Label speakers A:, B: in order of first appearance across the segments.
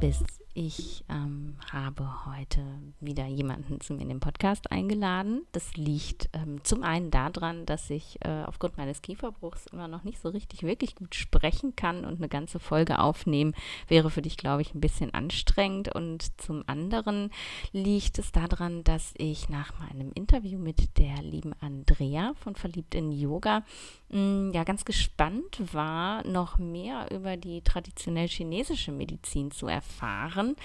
A: bist. Ich ähm, habe heute wieder jemanden zu mir in den Podcast eingeladen. Das liegt ähm, zum einen daran, dass ich äh, aufgrund meines Kieferbruchs immer noch nicht so richtig wirklich gut sprechen kann und eine ganze Folge aufnehmen wäre für dich, glaube ich, ein bisschen anstrengend. Und zum anderen liegt es daran, dass ich nach meinem Interview mit der lieben Andrea von Verliebt in Yoga ja ganz gespannt war, noch mehr über die traditionell chinesische Medizin zu erfahren.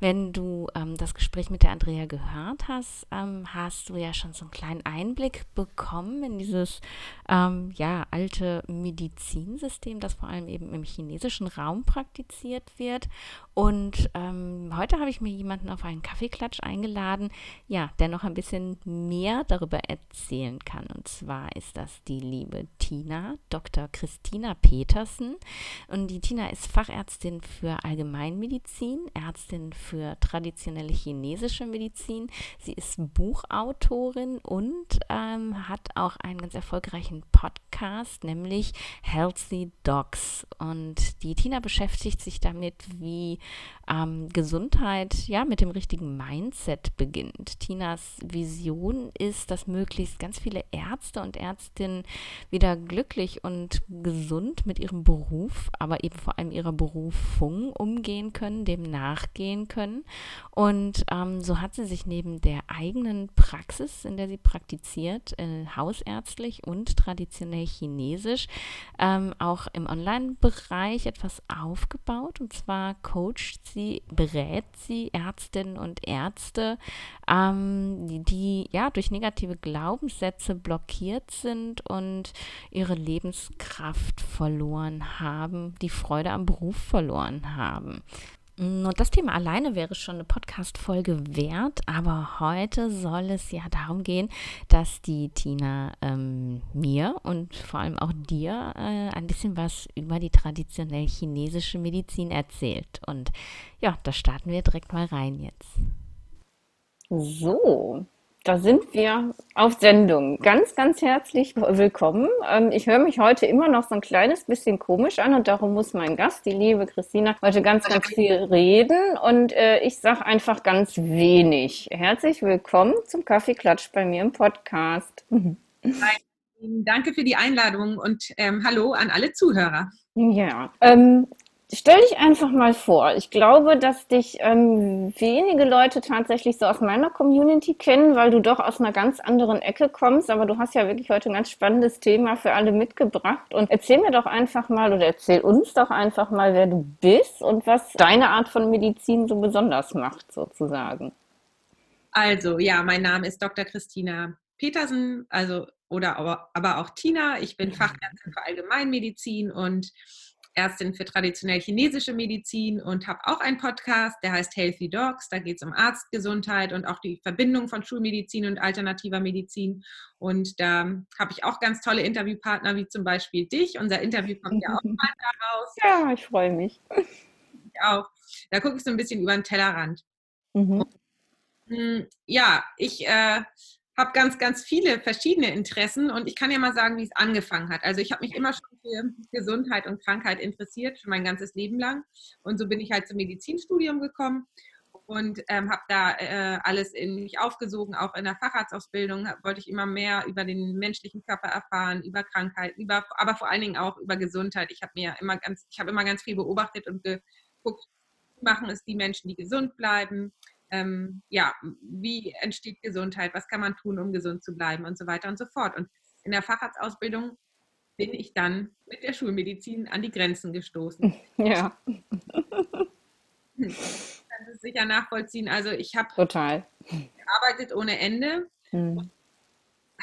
A: Wenn du ähm, das Gespräch mit der Andrea gehört hast, ähm, hast du ja schon so einen kleinen Einblick bekommen in dieses ähm, ja, alte Medizinsystem, das vor allem eben im chinesischen Raum praktiziert wird. Und ähm, heute habe ich mir jemanden auf einen Kaffeeklatsch eingeladen, ja, der noch ein bisschen mehr darüber erzählen kann. Und zwar ist das die liebe Tina, Dr. Christina Petersen. Und die Tina ist Fachärztin für Allgemeinmedizin, Ärztin für traditionelle chinesische Medizin. Sie ist Buchautorin und ähm, hat auch einen ganz erfolgreichen Podcast, nämlich Healthy Dogs. Und die Tina beschäftigt sich damit, wie ähm, Gesundheit ja mit dem richtigen Mindset beginnt. Tinas Vision ist, dass möglichst ganz viele Ärzte und Ärztinnen wieder glücklich und gesund mit ihrem Beruf, aber eben vor allem ihrer Berufung umgehen können, dem nachgehen können. Und ähm, so hat sie sich neben der eigenen Praxis, in der sie praktiziert, äh, hausärztlich und traditionell chinesisch, ähm, auch im Online-Bereich etwas aufgebaut. Und zwar coacht sie, berät sie Ärztinnen und Ärzte, ähm, die, die ja durch negative Glaubenssätze blockiert sind und ihre Lebenskraft verloren haben, die Freude am Beruf verloren haben. Und das Thema alleine wäre schon eine Podcast-Folge wert, aber heute soll es ja darum gehen, dass die Tina ähm, mir und vor allem auch dir äh, ein bisschen was über die traditionell chinesische Medizin erzählt. Und ja, da starten wir direkt mal rein jetzt.
B: So, da sind wir auf Sendung. Ganz, ganz herzlich willkommen. Ähm, ich höre mich heute immer noch so ein kleines bisschen komisch an und darum muss mein Gast, die liebe Christina, heute ganz, ganz viel reden und äh, ich sage einfach ganz wenig. Herzlich willkommen zum Kaffeeklatsch bei mir im Podcast.
C: Danke für die Einladung und ähm, hallo an alle Zuhörer.
B: Ja, ähm, Stell dich einfach mal vor. Ich glaube, dass dich ähm, wenige Leute tatsächlich so aus meiner Community kennen, weil du doch aus einer ganz anderen Ecke kommst. Aber du hast ja wirklich heute ein ganz spannendes Thema für alle mitgebracht. Und erzähl mir doch einfach mal oder erzähl uns doch einfach mal, wer du bist und was deine Art von Medizin so besonders macht, sozusagen.
C: Also, ja, mein Name ist Dr. Christina Petersen, also oder aber, aber auch Tina. Ich bin Fachärztin für Allgemeinmedizin und Ärztin für traditionell chinesische Medizin und habe auch einen Podcast, der heißt Healthy Dogs. Da geht es um Arztgesundheit und auch die Verbindung von Schulmedizin und alternativer Medizin. Und da habe ich auch ganz tolle Interviewpartner, wie zum Beispiel dich. Unser Interview kommt ja auch mal daraus.
B: Ja, ich freue mich.
C: Ich auch. Da gucke ich so ein bisschen über den Tellerrand. Mhm. Hm, ja, ich äh, habe ganz, ganz viele verschiedene Interessen und ich kann ja mal sagen, wie es angefangen hat. Also ich habe mich immer schon für Gesundheit und Krankheit interessiert, schon mein ganzes Leben lang. Und so bin ich halt zum Medizinstudium gekommen und ähm, habe da äh, alles in mich aufgesogen, auch in der Facharztausbildung wollte ich immer mehr über den menschlichen Körper erfahren, über Krankheiten, über, aber vor allen Dingen auch über Gesundheit. Ich habe mir immer ganz, ich habe immer ganz viel beobachtet und geguckt, machen es die Menschen, die gesund bleiben, ähm, ja, wie entsteht Gesundheit, was kann man tun, um gesund zu bleiben und so weiter und so fort. Und in der Facharztausbildung bin ich dann mit der Schulmedizin an die Grenzen gestoßen.
B: Ja.
C: Kannst es sicher nachvollziehen. Also ich habe
B: total
C: gearbeitet ohne Ende. Hm.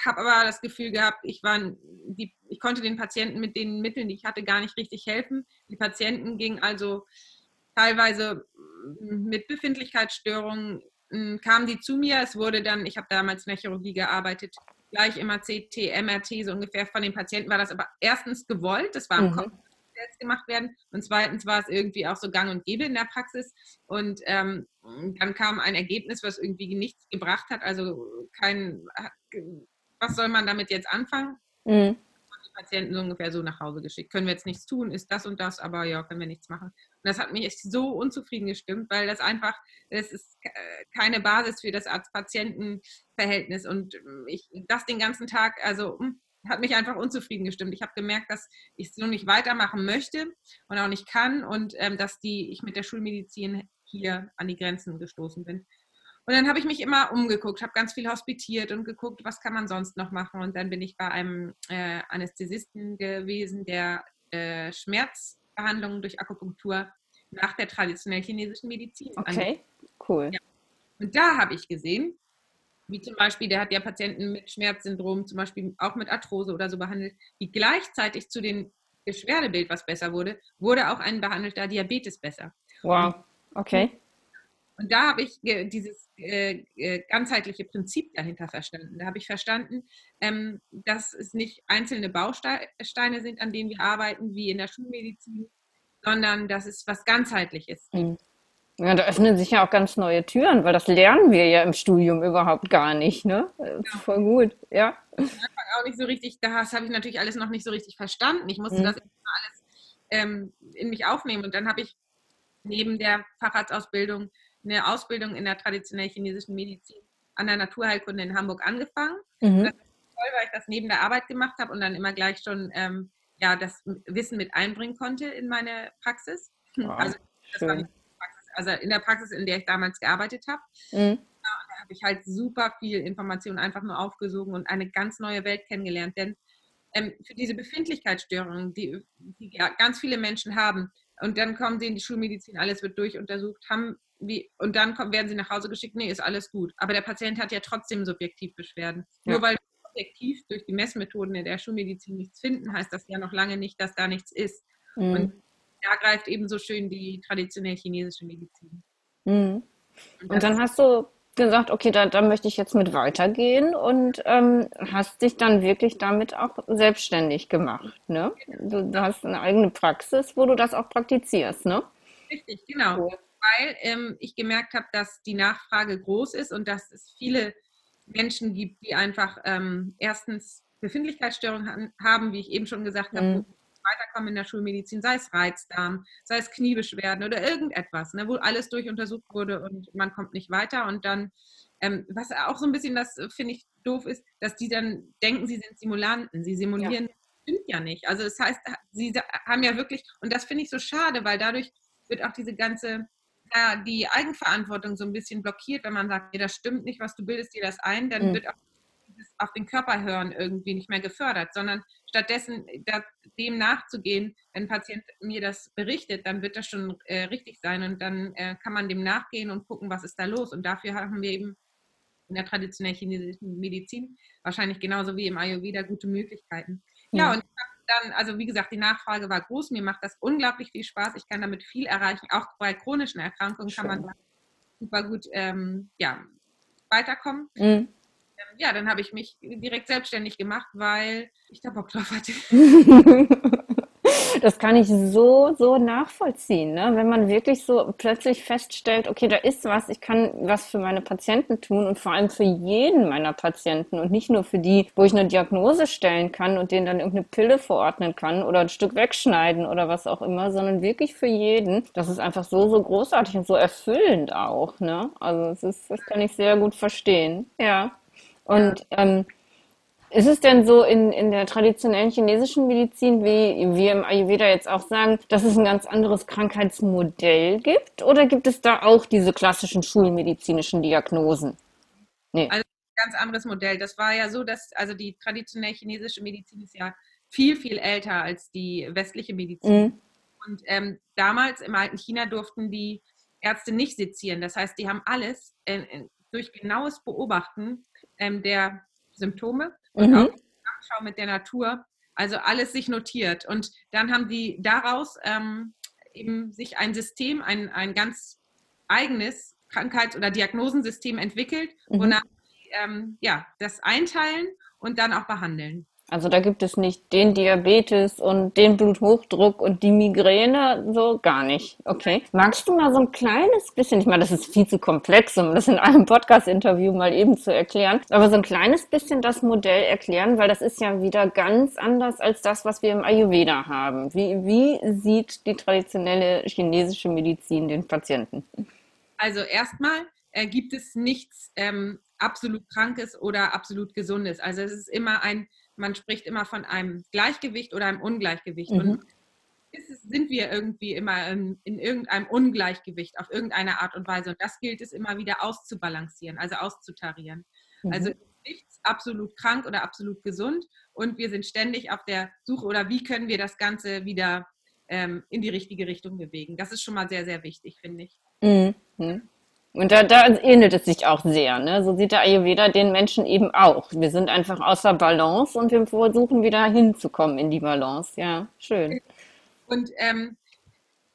C: Habe aber das Gefühl gehabt, ich, war die, ich konnte den Patienten mit den Mitteln, die ich hatte, gar nicht richtig helfen. Die Patienten gingen also teilweise mit Befindlichkeitsstörungen hm, kamen die zu mir. Es wurde dann, ich habe damals in der Chirurgie gearbeitet, gleich immer CT, MRT, so ungefähr von den Patienten war das aber erstens gewollt, das war im mhm. Kopf jetzt gemacht werden und zweitens war es irgendwie auch so gang und gäbe in der Praxis und ähm, dann kam ein Ergebnis, was irgendwie nichts gebracht hat, also kein, was soll man damit jetzt anfangen? Mhm. Patienten so ungefähr so nach Hause geschickt. Können wir jetzt nichts tun, ist das und das, aber ja, können wir nichts machen. Und das hat mich echt so unzufrieden gestimmt, weil das einfach, das ist äh, keine Basis für das Arzt-Patienten-Verhältnis. Und ähm, ich das den ganzen Tag, also hm, hat mich einfach unzufrieden gestimmt. Ich habe gemerkt, dass ich so nicht weitermachen möchte und auch nicht kann und ähm, dass die, ich mit der Schulmedizin hier an die Grenzen gestoßen bin. Und dann habe ich mich immer umgeguckt, habe ganz viel hospitiert und geguckt, was kann man sonst noch machen. Und dann bin ich bei einem äh, Anästhesisten gewesen, der äh, Schmerzbehandlungen durch Akupunktur nach der traditionellen chinesischen Medizin.
B: Okay, cool. Ja.
C: Und da habe ich gesehen, wie zum Beispiel, der hat ja Patienten mit Schmerzsyndrom, zum Beispiel auch mit Arthrose oder so behandelt, wie gleichzeitig zu dem Beschwerdebild, was besser wurde, wurde auch ein behandelter Diabetes besser.
B: Wow, okay.
C: Und da habe ich dieses äh, äh, ganzheitliche Prinzip dahinter verstanden. Da habe ich verstanden, ähm, dass es nicht einzelne Bausteine sind, an denen wir arbeiten, wie in der Schulmedizin, sondern dass es was ganzheitliches ist. Mhm.
B: Ja, da öffnen sich ja auch ganz neue Türen, weil das lernen wir ja im Studium überhaupt gar nicht, ne? Ja. Voll gut, ja.
C: Am Anfang auch nicht so richtig, das habe ich natürlich alles noch nicht so richtig verstanden. Ich musste mhm. das alles ähm, in mich aufnehmen und dann habe ich neben der Facharztausbildung eine Ausbildung in der traditionellen chinesischen Medizin an der Naturheilkunde in Hamburg angefangen. Mhm. Das ist toll, weil ich das neben der Arbeit gemacht habe und dann immer gleich schon ähm, ja, das Wissen mit einbringen konnte in meine Praxis. Wow, also, das war nicht also in der Praxis, in der ich damals gearbeitet habe. Mhm. Da habe ich halt super viel Information einfach nur aufgesogen und eine ganz neue Welt kennengelernt. Denn ähm, für diese Befindlichkeitsstörungen, die, die ja ganz viele Menschen haben, und dann kommen sie in die Schulmedizin, alles wird durchuntersucht, haben wie, und dann kommen, werden sie nach Hause geschickt, nee, ist alles gut. Aber der Patient hat ja trotzdem subjektiv Beschwerden. Ja. Nur weil wir objektiv durch die Messmethoden in der Schulmedizin nichts finden, heißt das ja noch lange nicht, dass da nichts ist. Mhm. Und da greift eben so schön die traditionell chinesische Medizin.
B: Mhm. Und dann hast du gesagt, okay, da, da möchte ich jetzt mit weitergehen und ähm, hast dich dann wirklich damit auch selbstständig gemacht. Ne? Du, du, hast eine eigene Praxis, wo du das auch praktizierst, ne?
C: Richtig, genau. Cool. Weil ähm, ich gemerkt habe, dass die Nachfrage groß ist und dass es viele Menschen gibt, die einfach ähm, erstens Befindlichkeitsstörungen haben, wie ich eben schon gesagt habe, mhm weiterkommen in der Schulmedizin, sei es Reizdarm, sei es Kniebeschwerden oder irgendetwas, ne, wo alles durchuntersucht wurde und man kommt nicht weiter. Und dann, ähm, was auch so ein bisschen das, äh, finde ich, doof ist, dass die dann denken, sie sind Simulanten. Sie simulieren, ja. stimmt ja nicht. Also das heißt, sie haben ja wirklich, und das finde ich so schade, weil dadurch wird auch diese ganze ja, die Eigenverantwortung so ein bisschen blockiert, wenn man sagt, nee, das stimmt nicht, was du bildest dir das ein, dann mhm. wird auch auf den Körper hören irgendwie nicht mehr gefördert, sondern stattdessen da, dem nachzugehen, wenn ein Patient mir das berichtet, dann wird das schon äh, richtig sein und dann äh, kann man dem nachgehen und gucken, was ist da los. Und dafür haben wir eben in der traditionellen chinesischen Medizin wahrscheinlich genauso wie im Ayurveda gute Möglichkeiten. Ja, ja und dann, also wie gesagt, die Nachfrage war groß. Mir macht das unglaublich viel Spaß. Ich kann damit viel erreichen. Auch bei chronischen Erkrankungen Schön. kann man super gut ähm, ja, weiterkommen. Mhm ja, dann habe ich mich direkt selbstständig gemacht, weil ich da Bock drauf hatte.
B: Das kann ich so, so nachvollziehen. Ne? Wenn man wirklich so plötzlich feststellt, okay, da ist was, ich kann was für meine Patienten tun und vor allem für jeden meiner Patienten und nicht nur für die, wo ich eine Diagnose stellen kann und denen dann irgendeine Pille verordnen kann oder ein Stück wegschneiden oder was auch immer, sondern wirklich für jeden. Das ist einfach so, so großartig und so erfüllend auch. Ne? Also das, ist, das kann ich sehr gut verstehen. Ja. Und ähm, ist es denn so in, in der traditionellen chinesischen Medizin, wie wir im Ayurveda jetzt auch sagen, dass es ein ganz anderes Krankheitsmodell gibt? Oder gibt es da auch diese klassischen schulmedizinischen Diagnosen?
C: Nee. Also ein ganz anderes Modell. Das war ja so, dass also die traditionelle chinesische Medizin ist ja viel, viel älter als die westliche Medizin. Mhm. Und ähm, damals im alten China durften die Ärzte nicht sezieren. Das heißt, die haben alles äh, durch genaues Beobachten ähm, der Symptome und mhm. auch Nachschau mit der Natur, also alles sich notiert. Und dann haben die daraus ähm, eben sich ein System, ein, ein ganz eigenes Krankheits- oder Diagnosensystem entwickelt, mhm. wonach sie ähm, ja, das einteilen und dann auch behandeln.
B: Also da gibt es nicht den Diabetes und den Bluthochdruck und die Migräne, so gar nicht. Okay. Magst du mal so ein kleines bisschen, ich meine, das ist viel zu komplex, um das in einem Podcast-Interview mal eben zu erklären, aber so ein kleines bisschen das Modell erklären, weil das ist ja wieder ganz anders als das, was wir im Ayurveda haben. Wie, wie sieht die traditionelle chinesische Medizin den Patienten?
C: Also erstmal äh, gibt es nichts ähm, absolut Krankes oder absolut Gesundes. Also es ist immer ein man spricht immer von einem Gleichgewicht oder einem Ungleichgewicht. Mhm. Und es, sind wir irgendwie immer in, in, irgendeinem Ungleichgewicht auf irgendeine Art und Weise. Und das gilt es immer wieder auszubalancieren, also auszutarieren. Mhm. Also nichts absolut krank oder absolut gesund. Und wir sind ständig auf der Suche oder wie können wir das Ganze wieder ähm, in die richtige Richtung bewegen. Das ist schon mal sehr, sehr wichtig, finde ich. Mhm.
B: Und da, da ähnelt es sich auch sehr. Ne? So sieht der Ayurveda den Menschen eben auch. Wir sind einfach außer Balance und wir versuchen wieder hinzukommen in die Balance. Ja, schön.
C: Und ähm,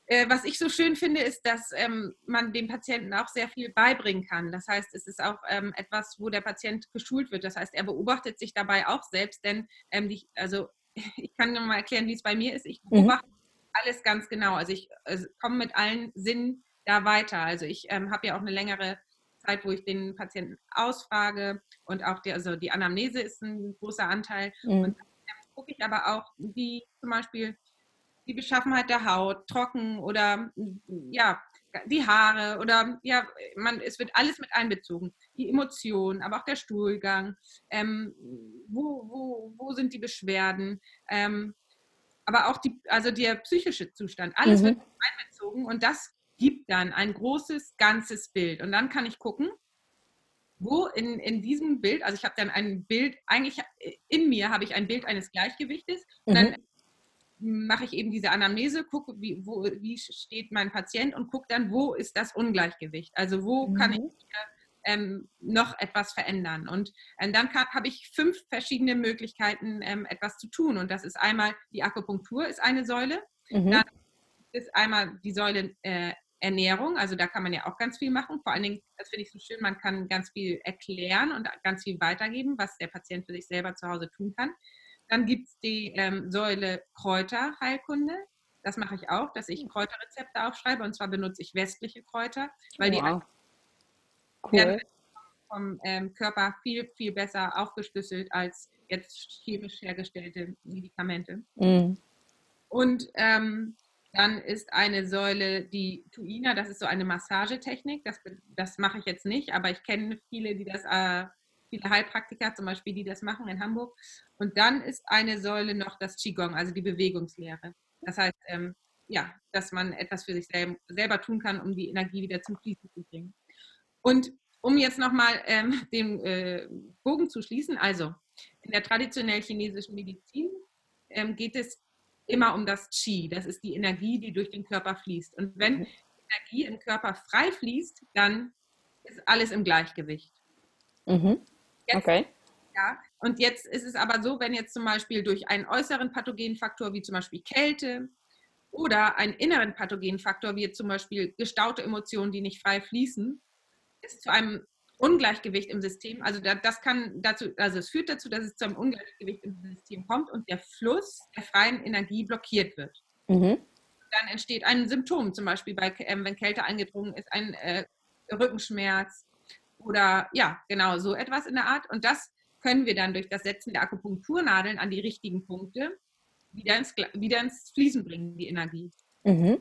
C: äh, was ich so schön finde, ist, dass ähm, man dem Patienten auch sehr viel beibringen kann. Das heißt, es ist auch ähm, etwas, wo der Patient geschult wird. Das heißt, er beobachtet sich dabei auch selbst, denn ähm, die, also ich kann nur mal erklären, wie es bei mir ist. Ich mhm. beobachte mhm. alles ganz genau. Also ich also komme mit allen Sinnen da weiter. Also ich ähm, habe ja auch eine längere Zeit, wo ich den Patienten ausfrage und auch die, also die Anamnese ist ein großer Anteil. Mhm. Und dann gucke ich aber auch, wie zum Beispiel die Beschaffenheit der Haut, trocken oder ja, die Haare oder ja, man, es wird alles mit einbezogen. Die Emotionen, aber auch der Stuhlgang, ähm, wo, wo, wo sind die Beschwerden, ähm, aber auch die, also der psychische Zustand, alles mhm. wird einbezogen und das gibt dann ein großes, ganzes Bild. Und dann kann ich gucken, wo in, in diesem Bild, also ich habe dann ein Bild, eigentlich in mir habe ich ein Bild eines Gleichgewichtes und mhm. dann mache ich eben diese Anamnese, gucke, wie, wo, wie steht mein Patient und gucke dann, wo ist das Ungleichgewicht? Also wo mhm. kann ich ähm, noch etwas verändern? Und ähm, dann habe ich fünf verschiedene Möglichkeiten, ähm, etwas zu tun. Und das ist einmal die Akupunktur ist eine Säule, mhm. dann ist einmal die Säule äh, Ernährung, also da kann man ja auch ganz viel machen. Vor allen Dingen, das finde ich so schön, man kann ganz viel erklären und ganz viel weitergeben, was der Patient für sich selber zu Hause tun kann. Dann gibt es die ähm, Säule Kräuterheilkunde. Das mache ich auch, dass ich hm. Kräuterrezepte aufschreibe und zwar benutze ich westliche Kräuter, weil wow. die cool. vom ähm, Körper viel, viel besser aufgeschlüsselt als jetzt chemisch hergestellte Medikamente. Mm. Und ähm, dann ist eine Säule die Tuina, das ist so eine Massagetechnik. Das, das mache ich jetzt nicht, aber ich kenne viele, die das, äh, viele Heilpraktiker zum Beispiel, die das machen in Hamburg. Und dann ist eine Säule noch das Qigong, also die Bewegungslehre. Das heißt, ähm, ja, dass man etwas für sich selber, selber tun kann, um die Energie wieder zum Fließen zu bringen. Und um jetzt nochmal ähm, den äh, Bogen zu schließen, also in der traditionell chinesischen Medizin ähm, geht es immer um das Qi. Das ist die Energie, die durch den Körper fließt. Und wenn mhm. Energie im Körper frei fließt, dann ist alles im Gleichgewicht.
B: Mhm. Jetzt, okay.
C: Ja, und jetzt ist es aber so, wenn jetzt zum Beispiel durch einen äußeren Pathogenfaktor wie zum Beispiel Kälte oder einen inneren Pathogenfaktor wie zum Beispiel gestaute Emotionen, die nicht frei fließen, es zu einem Ungleichgewicht im System, also das kann dazu, also es führt dazu, dass es zu einem Ungleichgewicht im System kommt und der Fluss der freien Energie blockiert wird. Mhm. Dann entsteht ein Symptom, zum Beispiel bei, äh, wenn Kälte eingedrungen ist, ein äh, Rückenschmerz oder ja, genau so etwas in der Art. Und das können wir dann durch das Setzen der Akupunkturnadeln an die richtigen Punkte wieder ins, wieder ins Fließen bringen, die Energie. Mhm.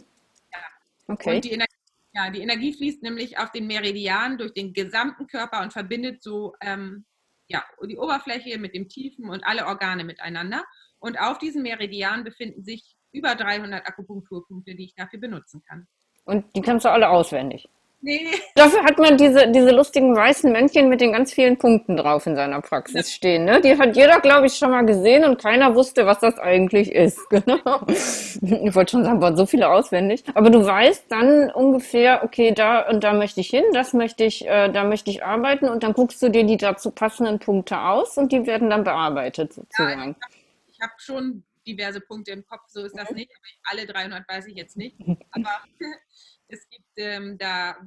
C: Ja. Okay. Und die Energie ja, die Energie fließt nämlich auf den Meridian durch den gesamten Körper und verbindet so ähm, ja, die Oberfläche mit dem Tiefen und alle Organe miteinander. Und auf diesem Meridian befinden sich über 300 Akupunkturpunkte, die ich dafür benutzen kann.
B: Und die kannst du alle auswendig? Nee. Dafür hat man diese, diese lustigen weißen Männchen mit den ganz vielen Punkten drauf in seiner Praxis stehen. Ne? Die hat jeder, glaube ich, schon mal gesehen und keiner wusste, was das eigentlich ist. Genau. Ich wollte schon sagen, waren so viele auswendig. Aber du weißt dann ungefähr, okay, da und da möchte ich hin, das möchte ich, äh, da möchte ich arbeiten und dann guckst du dir die dazu passenden Punkte aus und die werden dann bearbeitet sozusagen. Ja,
C: ich habe hab schon diverse Punkte im Kopf, so ist das mhm. nicht. Alle 300 weiß ich jetzt nicht. Aber es gibt ähm, da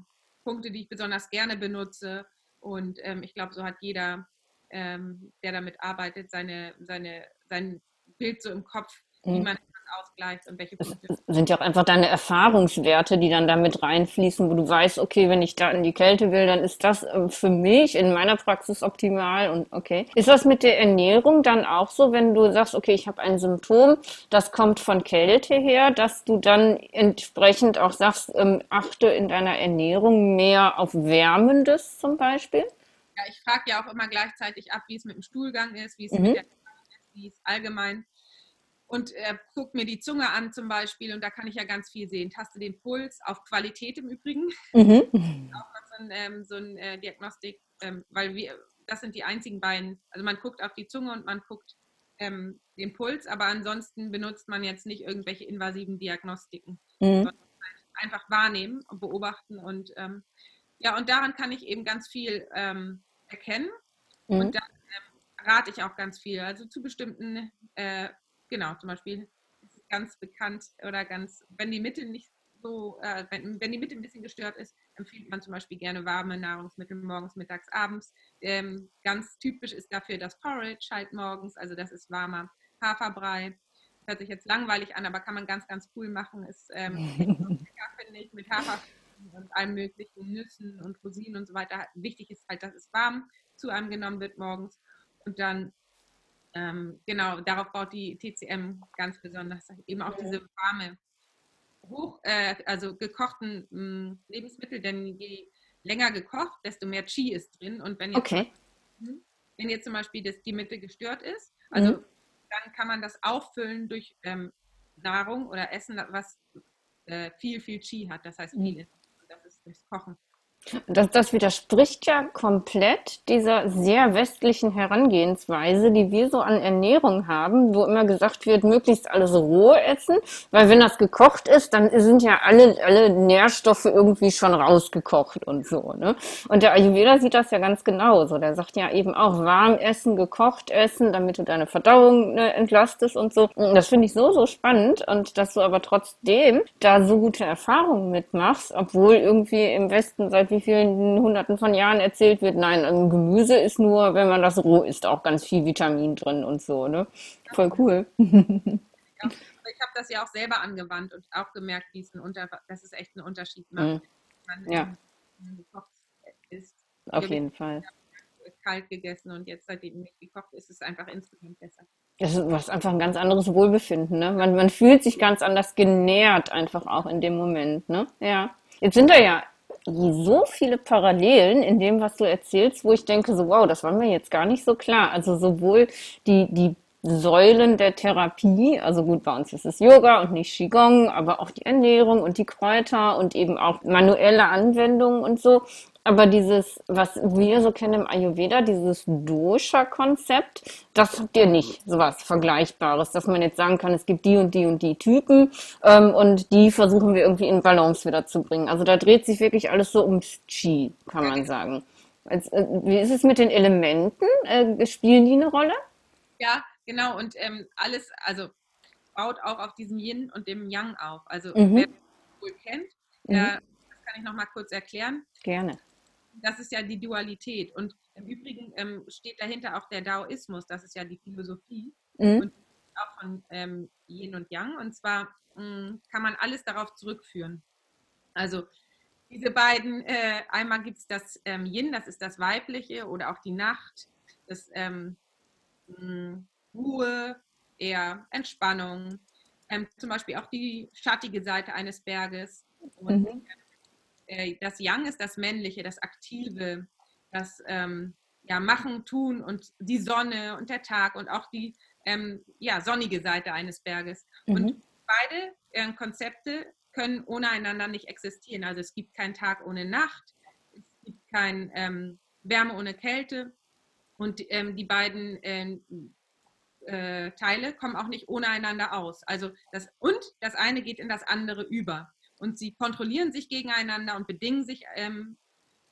C: Punkte, die ich besonders gerne benutze. Und ähm, ich glaube, so hat jeder, ähm, der damit arbeitet, seine, seine sein Bild so im Kopf, mhm. wie man ausgleicht und welche
B: Punkte. Das sind ja auch einfach deine Erfahrungswerte, die dann damit reinfließen, wo du weißt, okay, wenn ich da in die Kälte will, dann ist das ähm, für mich in meiner Praxis optimal und okay. Ist das mit der Ernährung dann auch so, wenn du sagst, okay, ich habe ein Symptom, das kommt von Kälte her, dass du dann entsprechend auch sagst, ähm, achte in deiner Ernährung mehr auf Wärmendes zum Beispiel?
C: Ja, ich frage ja auch immer gleichzeitig ab, wie es mit dem Stuhlgang ist, wie es mhm. mit der ist, wie es allgemein und äh, guckt mir die Zunge an zum Beispiel und da kann ich ja ganz viel sehen. Taste den Puls auf Qualität im Übrigen. Mhm. Auch so ein, ähm, so ein äh, Diagnostik, ähm, weil wir, das sind die einzigen beiden. Also man guckt auf die Zunge und man guckt ähm, den Puls, aber ansonsten benutzt man jetzt nicht irgendwelche invasiven Diagnostiken, mhm. sondern einfach wahrnehmen und beobachten und ähm, ja, und daran kann ich eben ganz viel ähm, erkennen mhm. und dann ähm, rate ich auch ganz viel. Also zu bestimmten äh, genau, zum Beispiel ist es ganz bekannt oder ganz, wenn die Mitte nicht so, äh, wenn, wenn die Mitte ein bisschen gestört ist, empfiehlt man zum Beispiel gerne warme Nahrungsmittel morgens, mittags, abends. Ähm, ganz typisch ist dafür das Porridge halt morgens, also das ist warmer Haferbrei. Hört sich jetzt langweilig an, aber kann man ganz, ganz cool machen. Ist ähm, lecker, finde ich, mit Hafer und allen möglichen Nüssen und Rosinen und so weiter. Wichtig ist halt, dass es warm zu einem genommen wird morgens. Und dann ähm, genau, darauf baut die TCM ganz besonders. Eben auch diese warme, hoch, äh, also gekochten mh, hm, Lebensmittel, denn je länger gekocht, desto mehr Qi ist drin. Und wenn jetzt,
B: okay.
C: Hm, wenn jetzt zum Beispiel das, die Mitte gestört ist, also mhm. dann kann man das auffüllen durch ähm, Nahrung oder Essen, was äh, viel, viel Qi hat, das heißt viel mhm. Das ist durchs Kochen.
B: Das, das widerspricht ja komplett dieser sehr westlichen Herangehensweise, die wir so an Ernährung haben, wo immer gesagt wird, möglichst alles roh essen, weil wenn das gekocht ist, dann sind ja alle, alle Nährstoffe irgendwie schon rausgekocht und so. Ne? Und der Ayurveda sieht das ja ganz genauso. Der sagt ja eben auch warm essen, gekocht essen, damit du deine Verdauung ne, entlastest und so. Und das finde ich so, so spannend und dass du aber trotzdem da so gute Erfahrungen mitmachst, obwohl irgendwie im Westen seit wie vielen hunderten von Jahren erzählt wird, nein, ein Gemüse ist nur, wenn man das roh isst, auch ganz viel Vitamin drin und so, ne? Voll cool.
C: Ja, ich habe das ja auch selber angewandt und auch gemerkt, wie es ein Unter dass es echt einen Unterschied macht.
B: Mhm. ja. gekocht ist. Auf Wir jeden Fall.
C: Kalt gegessen und jetzt, seitdem nicht gekocht ist, ist es einfach insgesamt besser.
B: Das ist was einfach ein ganz anderes Wohlbefinden, ne? Man, man fühlt sich ganz anders genährt einfach auch in dem Moment, ne? Ja. Jetzt sind wir ja so viele Parallelen in dem, was du erzählst, wo ich denke, so wow, das war mir jetzt gar nicht so klar. Also sowohl die, die Säulen der Therapie, also gut, bei uns ist es Yoga und nicht Qigong, aber auch die Ernährung und die Kräuter und eben auch manuelle Anwendungen und so. Aber dieses, was wir so kennen im Ayurveda, dieses Dosha-Konzept, das habt ihr nicht, sowas Vergleichbares, dass man jetzt sagen kann, es gibt die und die und die Typen ähm, und die versuchen wir irgendwie in Balance wieder zu bringen. Also da dreht sich wirklich alles so ums Chi, kann man sagen. Als, äh, wie ist es mit den Elementen? Äh, spielen die eine Rolle?
C: Ja, genau. Und ähm, alles, also baut auch auf diesem Yin und dem Yang auf. Also mhm. wer es wohl kennt, mhm. äh, das kann ich noch mal kurz erklären.
B: Gerne
C: das ist ja die Dualität. Und im Übrigen ähm, steht dahinter auch der Daoismus, das ist ja die Philosophie mhm. und auch von ähm, Yin und Yang. Und zwar mh, hm, kann man alles darauf zurückführen. Also diese beiden, äh, einmal gibt es das ähm, Yin, das ist das Weibliche, oder auch die Nacht, das ähm, hm, Ruhe, eher Entspannung, ähm, zum Beispiel auch die schattige Seite eines Berges. Und mhm. Äh, das Yang ist das Männliche, das Aktive, das ähm, ja, Machen, Tun und die Sonne und der Tag und auch die ähm, ja, sonnige Seite eines Berges. Mhm. Und beide äh, Konzepte können ohne einander nicht existieren. Also es gibt keinen Tag ohne Nacht, es gibt kein ähm, Wärme ohne Kälte und ähm, die beiden ähm, äh, Teile kommen auch nicht ohne einander aus. Also das und das eine geht in das andere über und sie kontrollieren sich gegeneinander und bedingen sich. Ähm,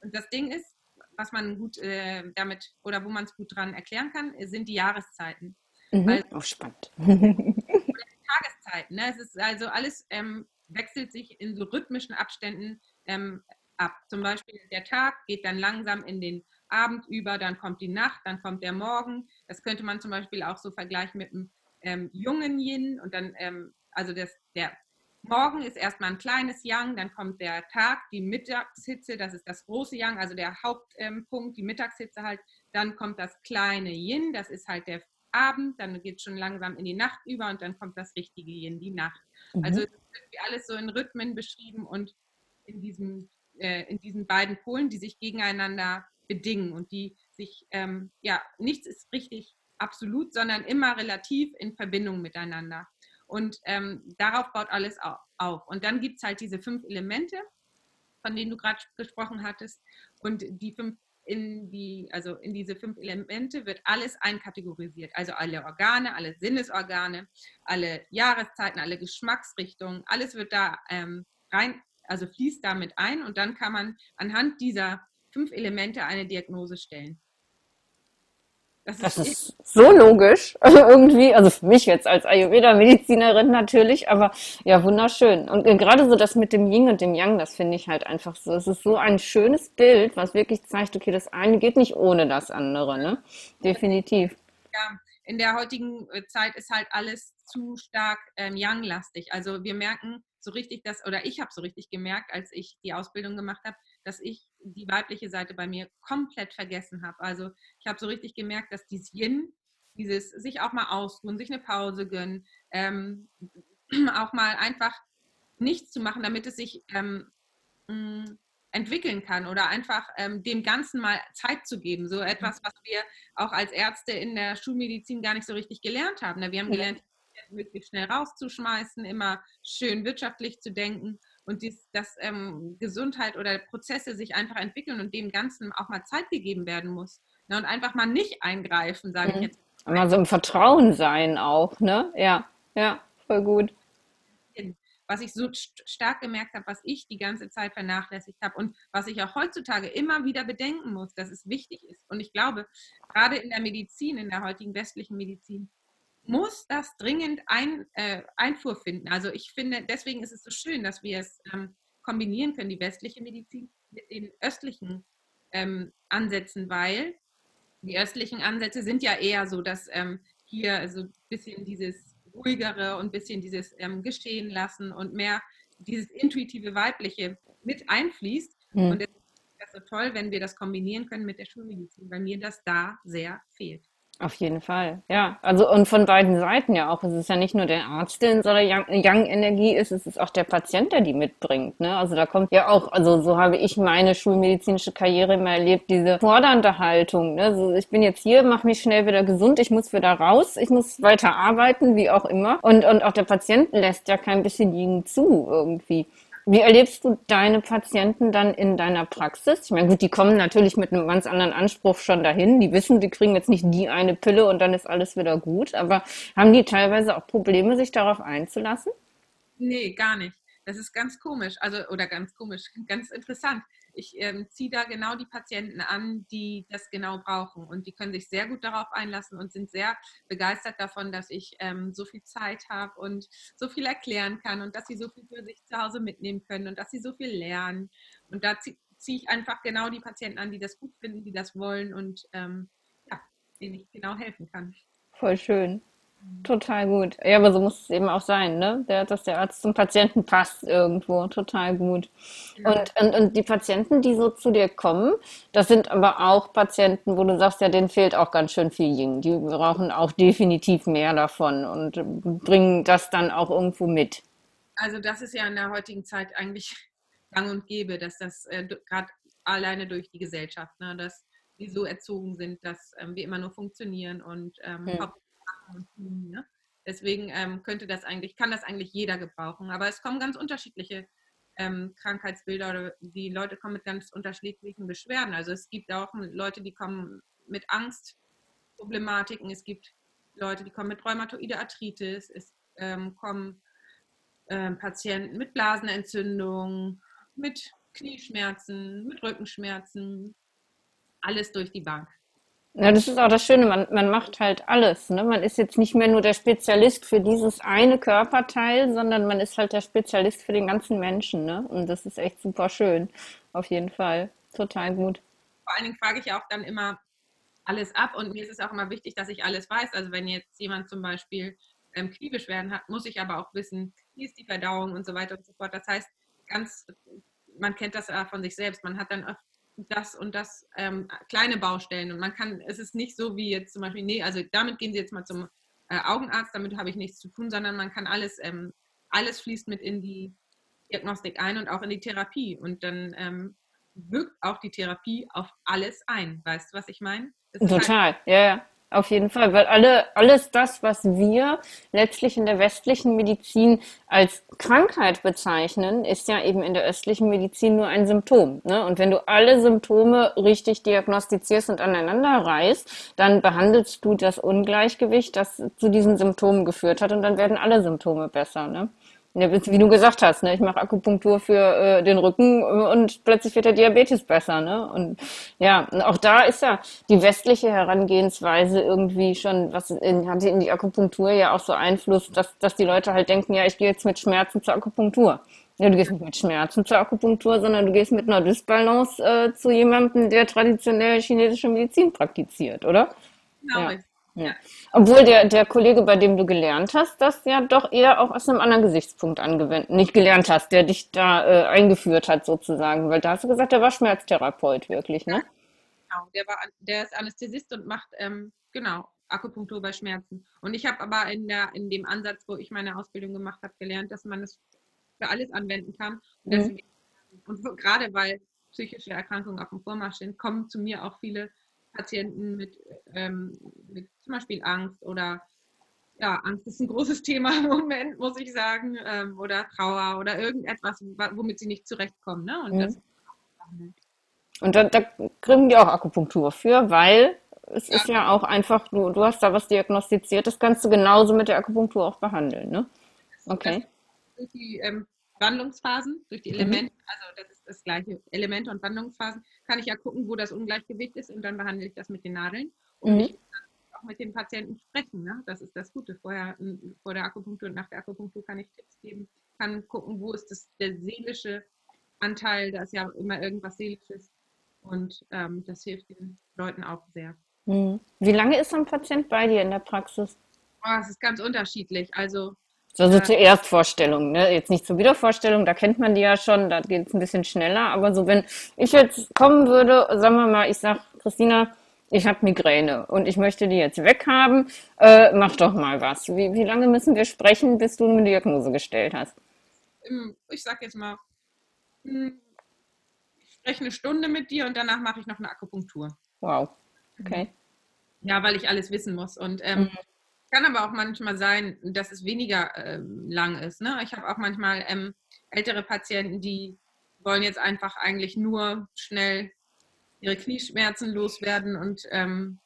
C: und das Ding ist, was man gut äh, damit oder wo man es gut dran erklären kann, sind die Jahreszeiten.
B: Mhm. Also, oh, spannend.
C: Tageszeiten. Ne? Es ist also alles ähm, wechselt sich in so rhythmischen Abständen. Ähm, ab. Zum Beispiel der Tag geht dann langsam in den Abend über, dann kommt die Nacht, dann kommt der Morgen. Das könnte man zum Beispiel auch so vergleichen mit einem ähm, jungen Yin und dann, ähm, also das, der Morgen ist erstmal ein kleines Yang, dann kommt der Tag, die Mittagshitze, das ist das große Yang, also der Hauptpunkt, die Mittagshitze halt. Dann kommt das kleine Yin, das ist halt der Abend, dann geht es schon langsam in die Nacht über und dann kommt das richtige Yin, die Nacht. Mhm. Also es wird alles so in Rhythmen beschrieben und in, diesem, äh, in diesen beiden Polen, die sich gegeneinander bedingen und die sich, ähm, ja, nichts ist richtig absolut, sondern immer relativ in Verbindung miteinander. Und ähm, darauf baut alles auf. Und dann gibt es halt diese fünf Elemente, von denen du gerade gesprochen hattest. Und die fünf in die, also in diese fünf Elemente wird alles einkategorisiert. Also alle Organe, alle Sinnesorgane, alle Jahreszeiten, alle Geschmacksrichtungen, alles wird da ähm, rein, also fließt damit ein und dann kann man anhand dieser fünf Elemente eine Diagnose stellen.
B: Das, das ist, ist, so logisch, also irgendwie, also für mich jetzt als Ayurveda-Medizinerin natürlich, aber ja, wunderschön. Und gerade so das mit dem Yin und dem Yang, das finde ich halt einfach so. Es ist so ein schönes Bild, was wirklich zeigt, okay, das eine geht nicht ohne das andere, ne? Definitiv.
C: Ja, in der heutigen äh, Zeit ist halt alles zu stark ähm, Yang-lastig. Also wir merken so richtig das, oder ich habe so richtig gemerkt, als ich die Ausbildung gemacht habe, dass ich die weibliche Seite bei mir komplett vergessen habe. Also ich habe so richtig gemerkt, dass dieses Yin, dieses sich auch mal ausruhen, sich eine Pause gönnen, ähm, auch mal einfach nichts zu machen, damit es sich ähm, mm, entwickeln kann oder einfach ähm, dem Ganzen mal Zeit zu geben. So etwas, was wir auch als Ärzte in der Schulmedizin gar nicht so richtig gelernt haben. Ne? Wir haben gelernt, möglichst schnell rauszuschmeißen, immer schön wirtschaftlich zu denken und dies, dass ähm, Gesundheit oder Prozesse sich einfach entwickeln und dem Ganzen auch mal Zeit gegeben werden muss. Ne? Und einfach mal nicht eingreifen, sage mhm. ich jetzt.
B: Mal so im Vertrauen sein auch, ne? Ja, ja, voll gut.
C: Was ich so stark gemerkt habe, was ich die ganze Zeit vernachlässigt habe und was ich auch heutzutage immer wieder bedenken muss, dass es wichtig ist. Und ich glaube, gerade in der Medizin, in der heutigen westlichen Medizin, muss das dringend ein, äh, Einfuhr finden. Also ich finde, deswegen ist es so schön, dass wir es ähm, kombinieren können, die westliche Medizin mit den östlichen ähm, Ansätzen, weil die östlichen Ansätze sind ja eher so, dass ähm, hier so ein bisschen dieses ruhigere und ein bisschen dieses ähm, Geschehen lassen und mehr dieses intuitive Weibliche mit einfließt. Mhm. Und deswegen ist das so toll, wenn wir das kombinieren können mit der Schulmedizin, weil mir das da sehr fehlt.
B: Auf jeden Fall, ja. Also und von beiden Seiten ja auch. Es ist ja nicht nur der Arzt, der in so einer Young-Energie ist, es ist auch der Patient, der die mitbringt. Ne? Also da kommt ja auch, also so habe ich meine schulmedizinische Karriere immer erlebt, diese fordernde Haltung. Ne? Also ich bin jetzt hier, mache mich schnell wieder gesund, ich muss wieder raus, ich muss weiter arbeiten, wie auch immer. Und, und auch der Patient lässt ja kein bisschen Liegen zu irgendwie. Wie erlebst du deine Patienten dann in deiner Praxis? Ich meine, gut, die kommen natürlich mit einem ganz anderen Anspruch schon dahin. Die wissen, die kriegen jetzt nicht die eine Pille und dann ist alles wieder gut. Aber haben die teilweise auch Probleme, sich darauf einzulassen?
C: Nee, gar nicht. Das ist ganz komisch, also oder ganz komisch, ganz interessant ich ähm, ziehe da genau die Patienten an, die das genau brauchen. Und die können sich sehr gut darauf einlassen und sind sehr begeistert davon, dass ich ähm, so viel Zeit habe und so viel erklären kann und dass sie so viel für sich zu Hause mitnehmen können und dass sie so viel lernen. Und da ziehe zieh ich einfach genau die Patienten an, die das gut finden, die das wollen und ähm, ja, denen ich genau helfen kann.
B: Voll schön. Total gut. Ja, aber so muss es eben auch sein, ne? Der, dass der Arzt zum Patienten passt irgendwo. Total gut. Ja. Und, und, und die Patienten, die so zu dir kommen, das sind aber auch Patienten, wo du sagst, ja, denen fehlt auch ganz schön viel Ying. Die brauchen auch definitiv mehr davon und bringen das dann auch irgendwo mit.
C: Also das ist ja in der heutigen Zeit eigentlich gang und gäbe, dass das äh, gerade alleine durch die Gesellschaft, ne, dass wir so erzogen sind, dass ähm, wir immer nur funktionieren und ähm, ja und Ne? Deswegen ähm, könnte das eigentlich, kann das eigentlich jeder gebrauchen. Aber es kommen ganz unterschiedliche ähm, Krankheitsbilder oder die Leute kommen mit ganz unterschiedlichen Beschwerden. Also es gibt auch Leute, die kommen mit Angstproblematiken, es gibt Leute, die kommen mit Rheumatoide Arthritis, es ähm, kommen ähm, Patienten mit Blasenentzündung, mit Knieschmerzen, mit Rückenschmerzen, alles durch die Bank.
B: Ja, das ist auch das Schöne, man, man macht halt alles. Ne? Man ist jetzt nicht mehr nur der Spezialist für dieses eine Körperteil, sondern man ist halt der Spezialist für den ganzen Menschen. Ne? Und das ist echt super schön, auf jeden Fall. Total gut.
C: Vor allen Dingen frage ich auch dann immer alles ab und mir ist es auch immer wichtig, dass ich alles weiß. Also wenn jetzt jemand zum Beispiel ähm, Kniebeschwerden hat, muss ich aber auch wissen, wie ist die Verdauung und so weiter und so fort. Das heißt, ganz, man kennt das von sich selbst. Man hat dann oft das und das ähm, kleine Baustellen und man kann, es ist nicht so wie jetzt zum Beispiel, nee, also damit gehen Sie jetzt mal zum äh, Augenarzt, damit habe ich nichts zu tun, sondern man kann alles, ähm, alles fließt mit in die Diagnostik ein und auch in die Therapie und dann ähm, wirkt auch die Therapie auf alles ein. Weißt du, was ich meine?
B: Halt Total, ja, ja. Auf jeden Fall, weil alle, alles das, was wir letztlich in der westlichen Medizin als Krankheit bezeichnen, ist ja eben in der östlichen Medizin nur ein Symptom. Ne? Und wenn du alle Symptome richtig diagnostizierst und aneinander reißt, dann behandelst du das Ungleichgewicht, das zu diesen Symptomen geführt hat und dann werden alle Symptome besser. Ne? Ja, wie du gesagt hast, ne? ich mache Akupunktur für äh, den Rücken und plötzlich wird der Diabetes besser. Ne? Und ja, auch da ist ja die westliche Herangehensweise irgendwie schon, was in, hat in die Akupunktur ja auch so Einfluss, dass, dass die Leute halt denken, ja, ich gehe jetzt mit Schmerzen zur Akupunktur. Ja, du gehst nicht mit Schmerzen zur Akupunktur, sondern du gehst mit einer Dysbalance äh, zu jemandem, der traditionell chinesische Medizin praktiziert, oder? Genau, ja. Ja. Obwohl der, der Kollege, bei dem du gelernt hast, das ja doch eher auch aus einem anderen Gesichtspunkt angewendet, nicht gelernt hast, der dich da äh, eingeführt hat sozusagen, weil da hast du gesagt, der war Schmerztherapeut wirklich, ne?
C: Genau, der, war, der ist Anästhesist und macht, ähm, genau, Akupunktur bei Schmerzen. Und ich habe aber in, der, in dem Ansatz, wo ich meine Ausbildung gemacht habe, gelernt, dass man es für alles anwenden kann. Und, mhm. deswegen, und gerade weil psychische Erkrankungen auf dem Vormarsch sind, kommen zu mir auch viele Patienten mit, ähm, mit zum Beispiel Angst oder ja, Angst ist ein großes Thema im Moment, muss ich sagen, ähm, oder Trauer oder irgendetwas, womit sie nicht zurechtkommen. Ne? Und, mhm. das
B: und da, da, kriegen die auch Akupunktur für, weil es ja. ist ja auch einfach, du, du hast da was diagnostiziert, das kannst du genauso mit der Akupunktur auch behandeln. Ne? Okay.
C: Durch die ähm, Wandlungsphasen, durch die mhm. Elemente, mhm. also das ist das gleiche, Elemente und Wandlungsphasen, kann ich ja gucken, wo das Ungleichgewicht ist und dann behandle ich das mit den Nadeln. Und mhm. ich kann auch mit den Patienten sprechen. Ne? Das ist das Gute. Vorher, vor der Akupunktur und nach der Akupunktur kann ich Tipps geben, kann gucken, wo ist das, der seelische Anteil, da ist ja immer irgendwas Seelisches. Und ähm, das hilft den Leuten auch sehr.
B: Mhm. Wie lange ist so ein Patient bei dir in der Praxis?
C: Oh, es ist ganz unterschiedlich. Also
B: also zur Erstvorstellung, ne? Jetzt nicht zur Wiedervorstellung, da kennt man die ja schon, da geht es ein bisschen schneller. Aber so, wenn ich jetzt kommen würde, sagen wir mal, ich sag, Christina, ich habe Migräne und ich möchte die jetzt weghaben, äh, mach doch mal was. Wie, wie lange müssen wir sprechen, bis du eine Diagnose gestellt hast?
C: Ich sag jetzt mal, hm, ich spreche eine Stunde mit dir und danach mache ich noch eine Akupunktur.
B: Wow. Okay.
C: Ja, weil ich alles wissen muss. Und ähm, mhm kann aber auch manchmal sein, dass es weniger äh, lang ist. Ne? Ich habe auch manchmal ähm, ältere Patienten, die wollen jetzt einfach eigentlich nur schnell ihre Knieschmerzen loswerden und ähm,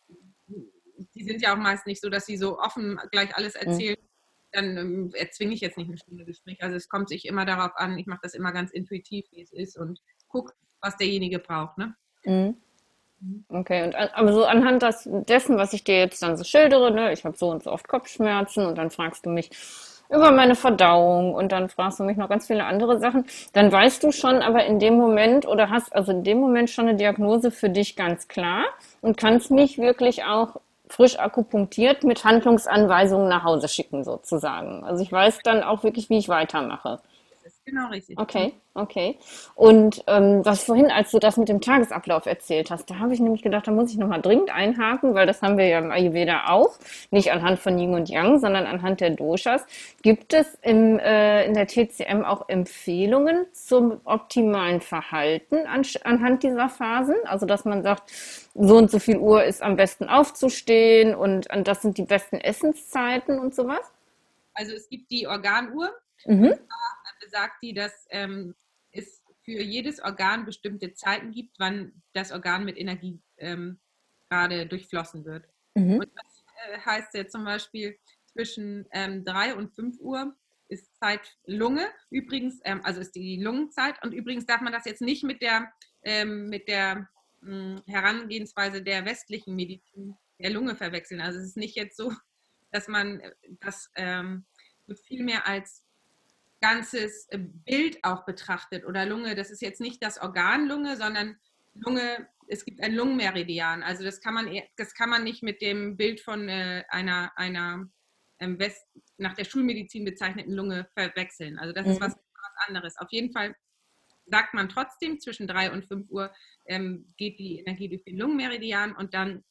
C: die sind ja auch meist nicht so, dass sie so offen gleich alles mhm. erzählen. Mhm. Dann ähm, erzwinge ich jetzt nicht eine Stunde Gespräch. Also es kommt sich immer darauf an, ich mache das immer ganz intuitiv, wie es ist und gucke, was derjenige braucht. Ne? Mhm.
B: Okay, und aber so anhand das, dessen, was ich dir jetzt dann so schildere, ne, ich habe so und so oft Kopfschmerzen und dann fragst du mich über meine Verdauung und dann fragst du mich noch ganz viele andere Sachen, dann weißt du schon aber in dem Moment oder hast also in dem Moment schon eine Diagnose für dich ganz klar und kannst mich wirklich auch frisch akupunktiert mit Handlungsanweisungen nach Hause schicken sozusagen. Also ich weiß dann auch wirklich, wie ich weitermache.
C: Genau, richtig.
B: Okay, okay. Und ähm, was vorhin, als du das mit dem Tagesablauf erzählt hast, da habe ich nämlich gedacht, da muss ich nochmal dringend einhaken, weil das haben wir ja im Ayurveda auch, nicht anhand von Yin und Yang, sondern anhand der Doshas. Gibt es im, äh, in der TCM auch Empfehlungen zum optimalen Verhalten an, anhand dieser Phasen? Also, dass man sagt, so und so viel Uhr ist am besten aufzustehen und das sind die besten Essenszeiten und sowas?
C: Also es gibt die Organuhr. Mhm besagt die, dass ähm, es für jedes Organ bestimmte Zeiten gibt, wann das Organ mit Energie ähm, gerade durchflossen wird. Mhm. Und das äh, heißt ja zum Beispiel zwischen ähm, 3 und 5 Uhr ist Zeit Lunge. Übrigens, ähm, also ist die Lungenzeit. Und übrigens darf man das jetzt nicht mit der, ähm, mit der mh, Herangehensweise der westlichen Medizin der Lunge verwechseln. Also es ist nicht jetzt so, dass man das ähm, viel mehr als ganzes äh, Bild auch betrachtet oder Lunge, das ist jetzt nicht das Organ Lunge, sondern Lunge, es gibt ein Lungenmeridian. Also das kann man, das kann man nicht mit dem Bild von äh, einer, einer ähm, West, nach der Schulmedizin bezeichneten Lunge verwechseln. Also das mhm. ist was, was anderes. Auf jeden Fall sagt man trotzdem, zwischen 3 und 5 Uhr ähm, geht die Energie durch den Lungenmeridian und dann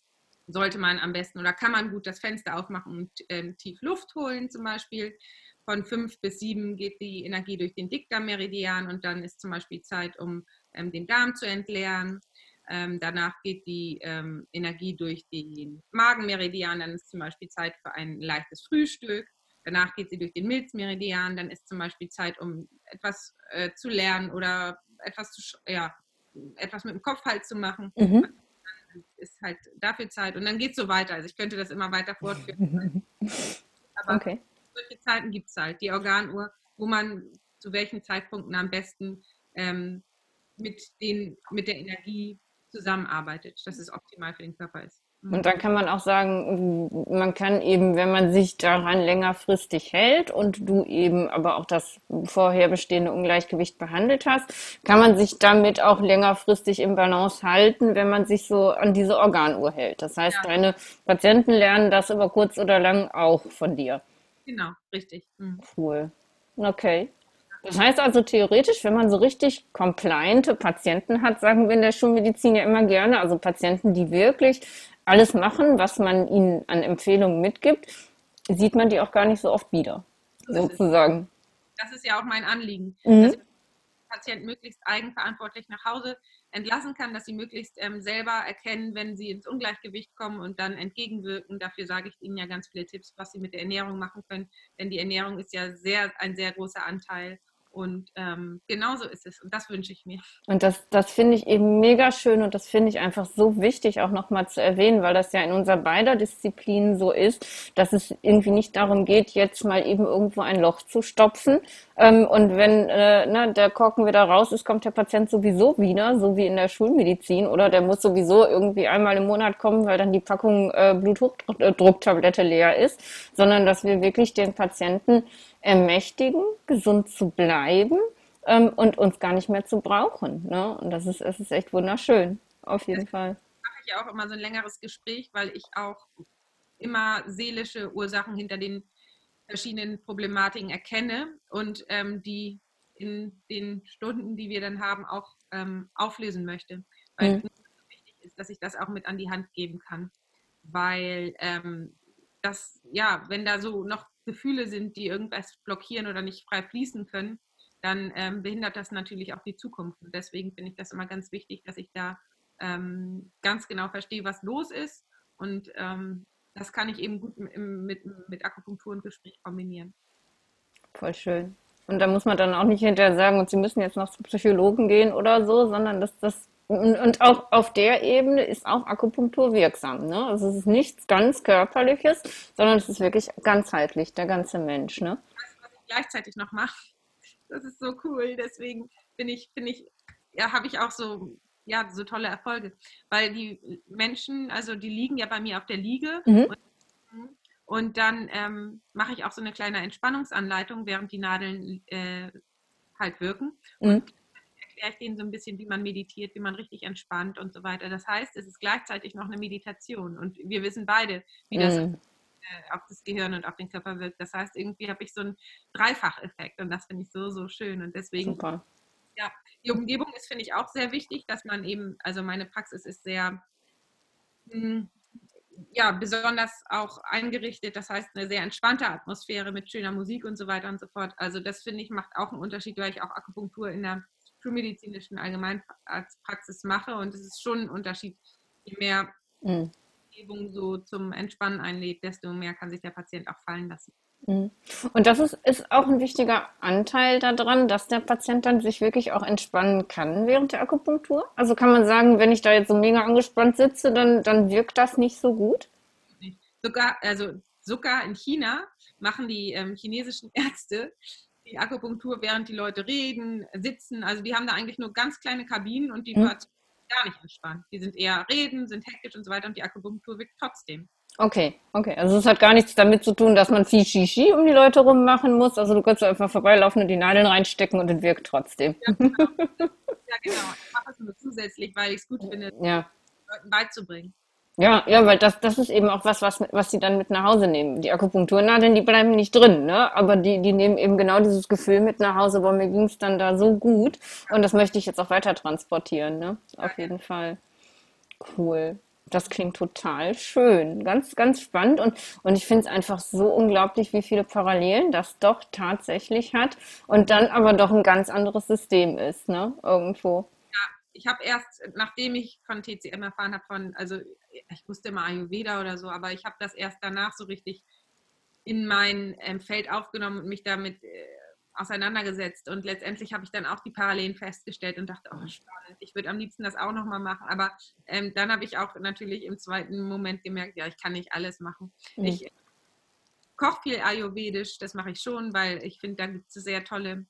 C: sollte man am besten oder kann man gut das Fenster aufmachen und ähm, tief Luft holen zum Beispiel. Von 5 bis 7 geht die Energie durch den Dickdarmmeridian und dann ist zum Beispiel Zeit, um ähm, den Darm zu entleeren. Ähm, danach geht die ähm, Energie durch den Magenmeridian, dann ist zum Beispiel Zeit für ein leichtes Frühstück. Danach geht sie durch den Milzmeridian, dann ist zum Beispiel Zeit, um etwas äh, zu lernen oder etwas, zu, ja, etwas mit dem Kopf halt zu machen. Mhm. Dann ist halt dafür Zeit und dann geht es so weiter. Also ich könnte das immer weiter fortführen. Aber okay. Solche Zeiten gibt es halt, die Organuhr, wo man zu welchen Zeitpunkten am besten ähm, mit, den, mit der Energie zusammenarbeitet, dass es optimal für den Körper ist.
B: Mhm. Und dann kann man auch sagen, man kann eben, wenn man sich daran längerfristig hält und du eben aber auch das vorher bestehende Ungleichgewicht behandelt hast, kann man sich damit auch längerfristig im Balance halten, wenn man sich so an diese Organuhr hält. Das heißt, ja. deine Patienten lernen das über kurz oder lang auch von dir.
C: Genau, richtig.
B: Mhm. Cool. Okay. Das heißt also theoretisch, wenn man so richtig compliante Patienten hat, sagen wir in der Schulmedizin ja immer gerne, also Patienten, die wirklich alles machen, was man ihnen an Empfehlungen mitgibt, sieht man die auch gar nicht so oft wieder, sozusagen.
C: Das ist ja auch mein Anliegen, mhm. dass ich den Patienten möglichst eigenverantwortlich nach Hause entlassen kann, dass sie möglichst ähm, selber erkennen, wenn sie ins Ungleichgewicht kommen und dann entgegenwirken. Dafür sage ich Ihnen ja ganz viele Tipps, was Sie mit der Ernährung machen können, denn die Ernährung ist ja sehr, ein sehr großer Anteil und ähm, genauso ist es. Und das wünsche ich mir.
B: Und das, das finde ich eben mega schön und das finde ich einfach so wichtig auch nochmal zu erwähnen, weil das ja in unserer beider Disziplinen so ist, dass es irgendwie nicht darum geht, jetzt mal eben irgendwo ein Loch zu stopfen. Ähm, und wenn äh, ne, der Korken wieder raus ist, kommt der Patient sowieso wieder, so wie in der Schulmedizin. Oder der muss sowieso irgendwie einmal im Monat kommen, weil dann die Packung äh, Bluthochdrucktablette leer ist. Sondern dass wir wirklich den Patienten ermächtigen, gesund zu bleiben ähm, und uns gar nicht mehr zu brauchen. Ne? Und das ist, es ist echt wunderschön, auf jeden das Fall.
C: mache ich auch immer so ein längeres Gespräch, weil ich auch immer seelische Ursachen hinter den verschiedenen Problematiken erkenne und ähm, die in den Stunden, die wir dann haben, auch ähm, auflösen möchte. Weil mhm. wichtig ist, dass ich das auch mit an die Hand geben kann. Weil ähm, das, ja, wenn da so noch Gefühle sind, die irgendwas blockieren oder nicht frei fließen können, dann ähm, behindert das natürlich auch die Zukunft. Und deswegen finde ich das immer ganz wichtig, dass ich da ähm, ganz genau verstehe, was los ist. Und ähm, das kann ich eben gut mit, mit, mit Akupunktur und Gespräch kombinieren.
B: Voll schön. Und da muss man dann auch nicht hinterher sagen, und Sie müssen jetzt noch zum Psychologen gehen oder so, sondern dass das und auch auf der Ebene ist auch Akupunktur wirksam. Ne? Also es ist nichts ganz Körperliches, sondern es ist wirklich ganzheitlich, der ganze Mensch. Ne?
C: Was ich gleichzeitig noch mache, das ist so cool. Deswegen bin ich, bin ich, ja, habe ich auch so, ja, so tolle Erfolge. Weil die Menschen, also die liegen ja bei mir auf der Liege mhm. und, und, dann ähm, mache ich auch so eine kleine Entspannungsanleitung, während die Nadeln äh, halt wirken. Mhm. Und erkläre ich denen so ein bisschen, wie man meditiert, wie man richtig entspannt und so weiter. Das heißt, es ist gleichzeitig noch eine Meditation und wir wissen beide, wie das mm. auf das Gehirn und auf den Körper wirkt. Das heißt, irgendwie habe ich so einen Dreifacheffekt und das finde ich so, so schön und deswegen. Super. Ja, die Umgebung ist, finde ich, auch sehr wichtig, dass man eben, also meine Praxis ist sehr, hm, ja, besonders auch eingerichtet. Das heißt, eine sehr entspannte Atmosphäre mit schöner Musik und so weiter und so fort. Also das finde ich macht auch einen Unterschied, weil ich auch Akupunktur in der schulmedizinischen Allgemeinarztpraxis mache. Und es ist schon ein Unterschied. Je mehr mhm. Umgebung so zum Entspannen einlädt, desto mehr kann sich der Patient auch fallen lassen.
B: Mhm. Und das ist, ist auch ein wichtiger Anteil daran, dass der Patient dann sich wirklich auch entspannen kann während der Akupunktur. Also kann man sagen, wenn ich da jetzt so mega angespannt sitze, dann, dann wirkt das nicht so gut?
C: Sogar, also sogar in China machen die ähm, chinesischen Ärzte die Akupunktur, während die Leute reden, sitzen. Also die haben da eigentlich nur ganz kleine Kabinen und die mhm. gar nicht entspannt. Die sind eher reden, sind hektisch und so weiter und die Akupunktur wirkt trotzdem.
B: Okay, okay. Also es hat gar nichts damit zu tun, dass man viel Shishi um die Leute rum machen muss. Also du kannst einfach vorbeilaufen und die Nadeln reinstecken und es wirkt trotzdem.
C: Ja, genau. ja, genau. Ich mache es nur zusätzlich, weil ich es gut finde,
B: ja.
C: Leuten beizubringen.
B: Ja, ja, weil das, das ist eben auch was, was, was sie dann mit nach Hause nehmen. Die Akupunkturnadeln, die bleiben nicht drin, ne? Aber die, die nehmen eben genau dieses Gefühl mit nach Hause, boah, mir ging es dann da so gut. Und das möchte ich jetzt auch weiter transportieren, ne? Auf jeden Fall. Cool. Das klingt total schön. Ganz, ganz spannend. Und, und ich finde es einfach so unglaublich, wie viele Parallelen das doch tatsächlich hat und dann aber doch ein ganz anderes System ist, ne? Irgendwo
C: ich habe erst, nachdem ich von TCM erfahren habe, von, also ich wusste immer Ayurveda oder so, aber ich habe das erst danach so richtig in mein ähm, Feld aufgenommen und mich damit äh, auseinandergesetzt. Und letztendlich habe ich dann auch die Parallelen festgestellt und dachte, oh spannend, ich würde am liebsten das auch nochmal machen. Aber ähm, dann habe ich auch natürlich im zweiten Moment gemerkt, ja, ich kann nicht alles machen. Mhm. Ich äh, koche viel Ayurvedisch, das mache ich schon, weil ich finde, da gibt es sehr tolle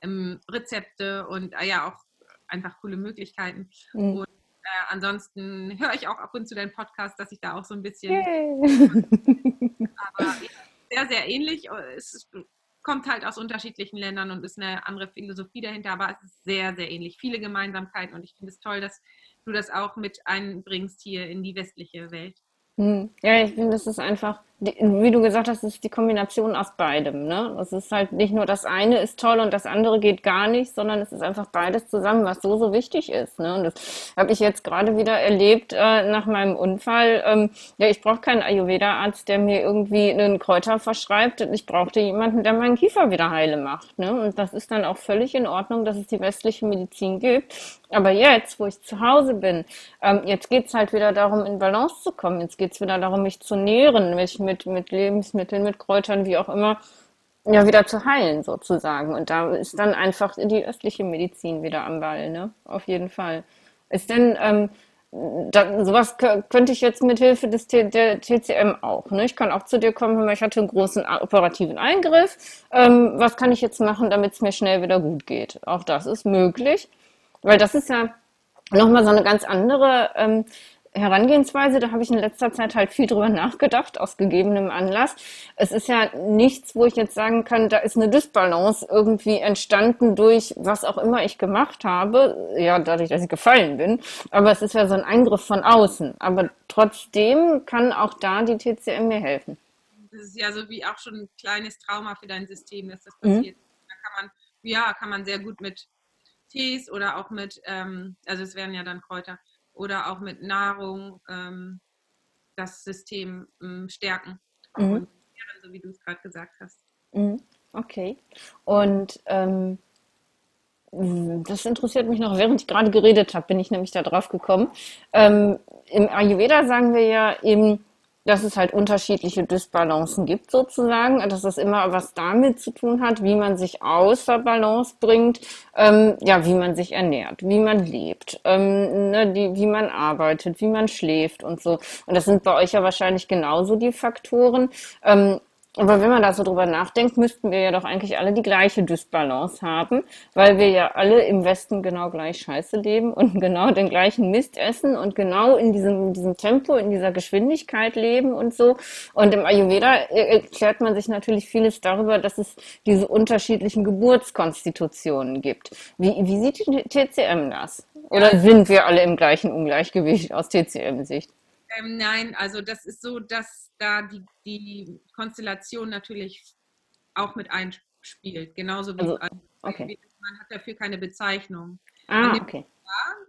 C: ähm, Rezepte und äh, ja auch einfach coole Möglichkeiten. Mhm. Und äh, ansonsten höre ich auch ab und zu deinen Podcast, dass ich da auch so ein bisschen. aber sehr, sehr ähnlich. Es kommt halt aus unterschiedlichen Ländern und ist eine andere Philosophie dahinter, aber es ist sehr, sehr ähnlich. Viele Gemeinsamkeiten und ich finde es toll, dass du das auch mit einbringst hier in die westliche Welt.
B: Hm. Ja, ich finde, das ist einfach, wie du gesagt hast, ist die Kombination aus beidem. Ne? Es ist halt nicht nur das eine ist toll und das andere geht gar nicht, sondern es ist einfach beides zusammen, was so, so wichtig ist. Ne? Und das habe ich jetzt gerade wieder erlebt äh, nach meinem Unfall. Ähm, ja, ich brauche keinen Ayurveda-Arzt, der mir irgendwie einen Kräuter verschreibt. Ich brauchte jemanden, der meinen Kiefer wieder heile macht. Ne? Und das ist dann auch völlig in Ordnung, dass es die westliche Medizin gibt. Aber jetzt, wo ich zu Hause bin, ähm, jetzt geht's halt wieder darum, in Balance zu kommen. Jetzt geht's wieder darum, mich zu nähren, mich mit, mit Lebensmitteln, mit Kräutern, wie auch immer, ja, wieder zu heilen sozusagen. Und da ist dann einfach die östliche Medizin wieder am Ball, ne? Auf jeden Fall. Ist denn, ähm, da, sowas könnte ich jetzt mit Hilfe des T der TCM auch. Ne? Ich kann auch zu dir kommen, ich hatte einen großen operativen Eingriff. Ähm, was kann ich jetzt machen, damit es mir schnell wieder gut geht? Auch das ist möglich. Weil das ist ja nochmal so eine ganz andere ähm, Herangehensweise, da habe ich in letzter Zeit halt viel drüber nachgedacht, aus gegebenem Anlass. Es ist ja nichts, wo ich jetzt sagen kann, da ist eine Dysbalance irgendwie entstanden durch was auch immer ich gemacht habe, ja, dadurch, dass ich gefallen bin. Aber es ist ja so ein Eingriff von außen. Aber trotzdem kann auch da die TCM mir helfen.
C: Das ist ja so wie auch schon ein kleines Trauma für dein System, dass das mhm. passiert. Mhm. Da kann man, ja, kann man sehr gut mit Tees oder auch mit, ähm, also es wären ja dann Kräuter, oder auch mit Nahrung ähm, das System ähm, stärken. Mhm. Und so wie du es gerade gesagt hast.
B: Mhm. Okay. Und ähm, das interessiert mich noch, während ich gerade geredet habe, bin ich nämlich da drauf gekommen. Ähm, Im Ayurveda sagen wir ja eben, dass es halt unterschiedliche Dysbalancen gibt sozusagen, dass das immer was damit zu tun hat, wie man sich außer Balance bringt, ähm, ja, wie man sich ernährt, wie man lebt, ähm, ne, die, wie man arbeitet, wie man schläft und so. Und das sind bei euch ja wahrscheinlich genauso die Faktoren. Ähm, aber wenn man da so drüber nachdenkt, müssten wir ja doch eigentlich alle die gleiche Dysbalance haben, weil wir ja alle im Westen genau gleich scheiße leben und genau den gleichen Mist essen und genau in diesem, in diesem Tempo, in dieser Geschwindigkeit leben und so. Und im Ayurveda erklärt man sich natürlich vieles darüber, dass es diese unterschiedlichen Geburtskonstitutionen gibt. Wie, wie sieht die TCM das? Oder sind wir alle im gleichen Ungleichgewicht aus TCM-Sicht?
C: Ähm, nein, also das ist so, dass da die, die Konstellation natürlich auch mit einspielt. Genauso wie also, okay. man hat dafür keine Bezeichnung.
B: Ah, okay.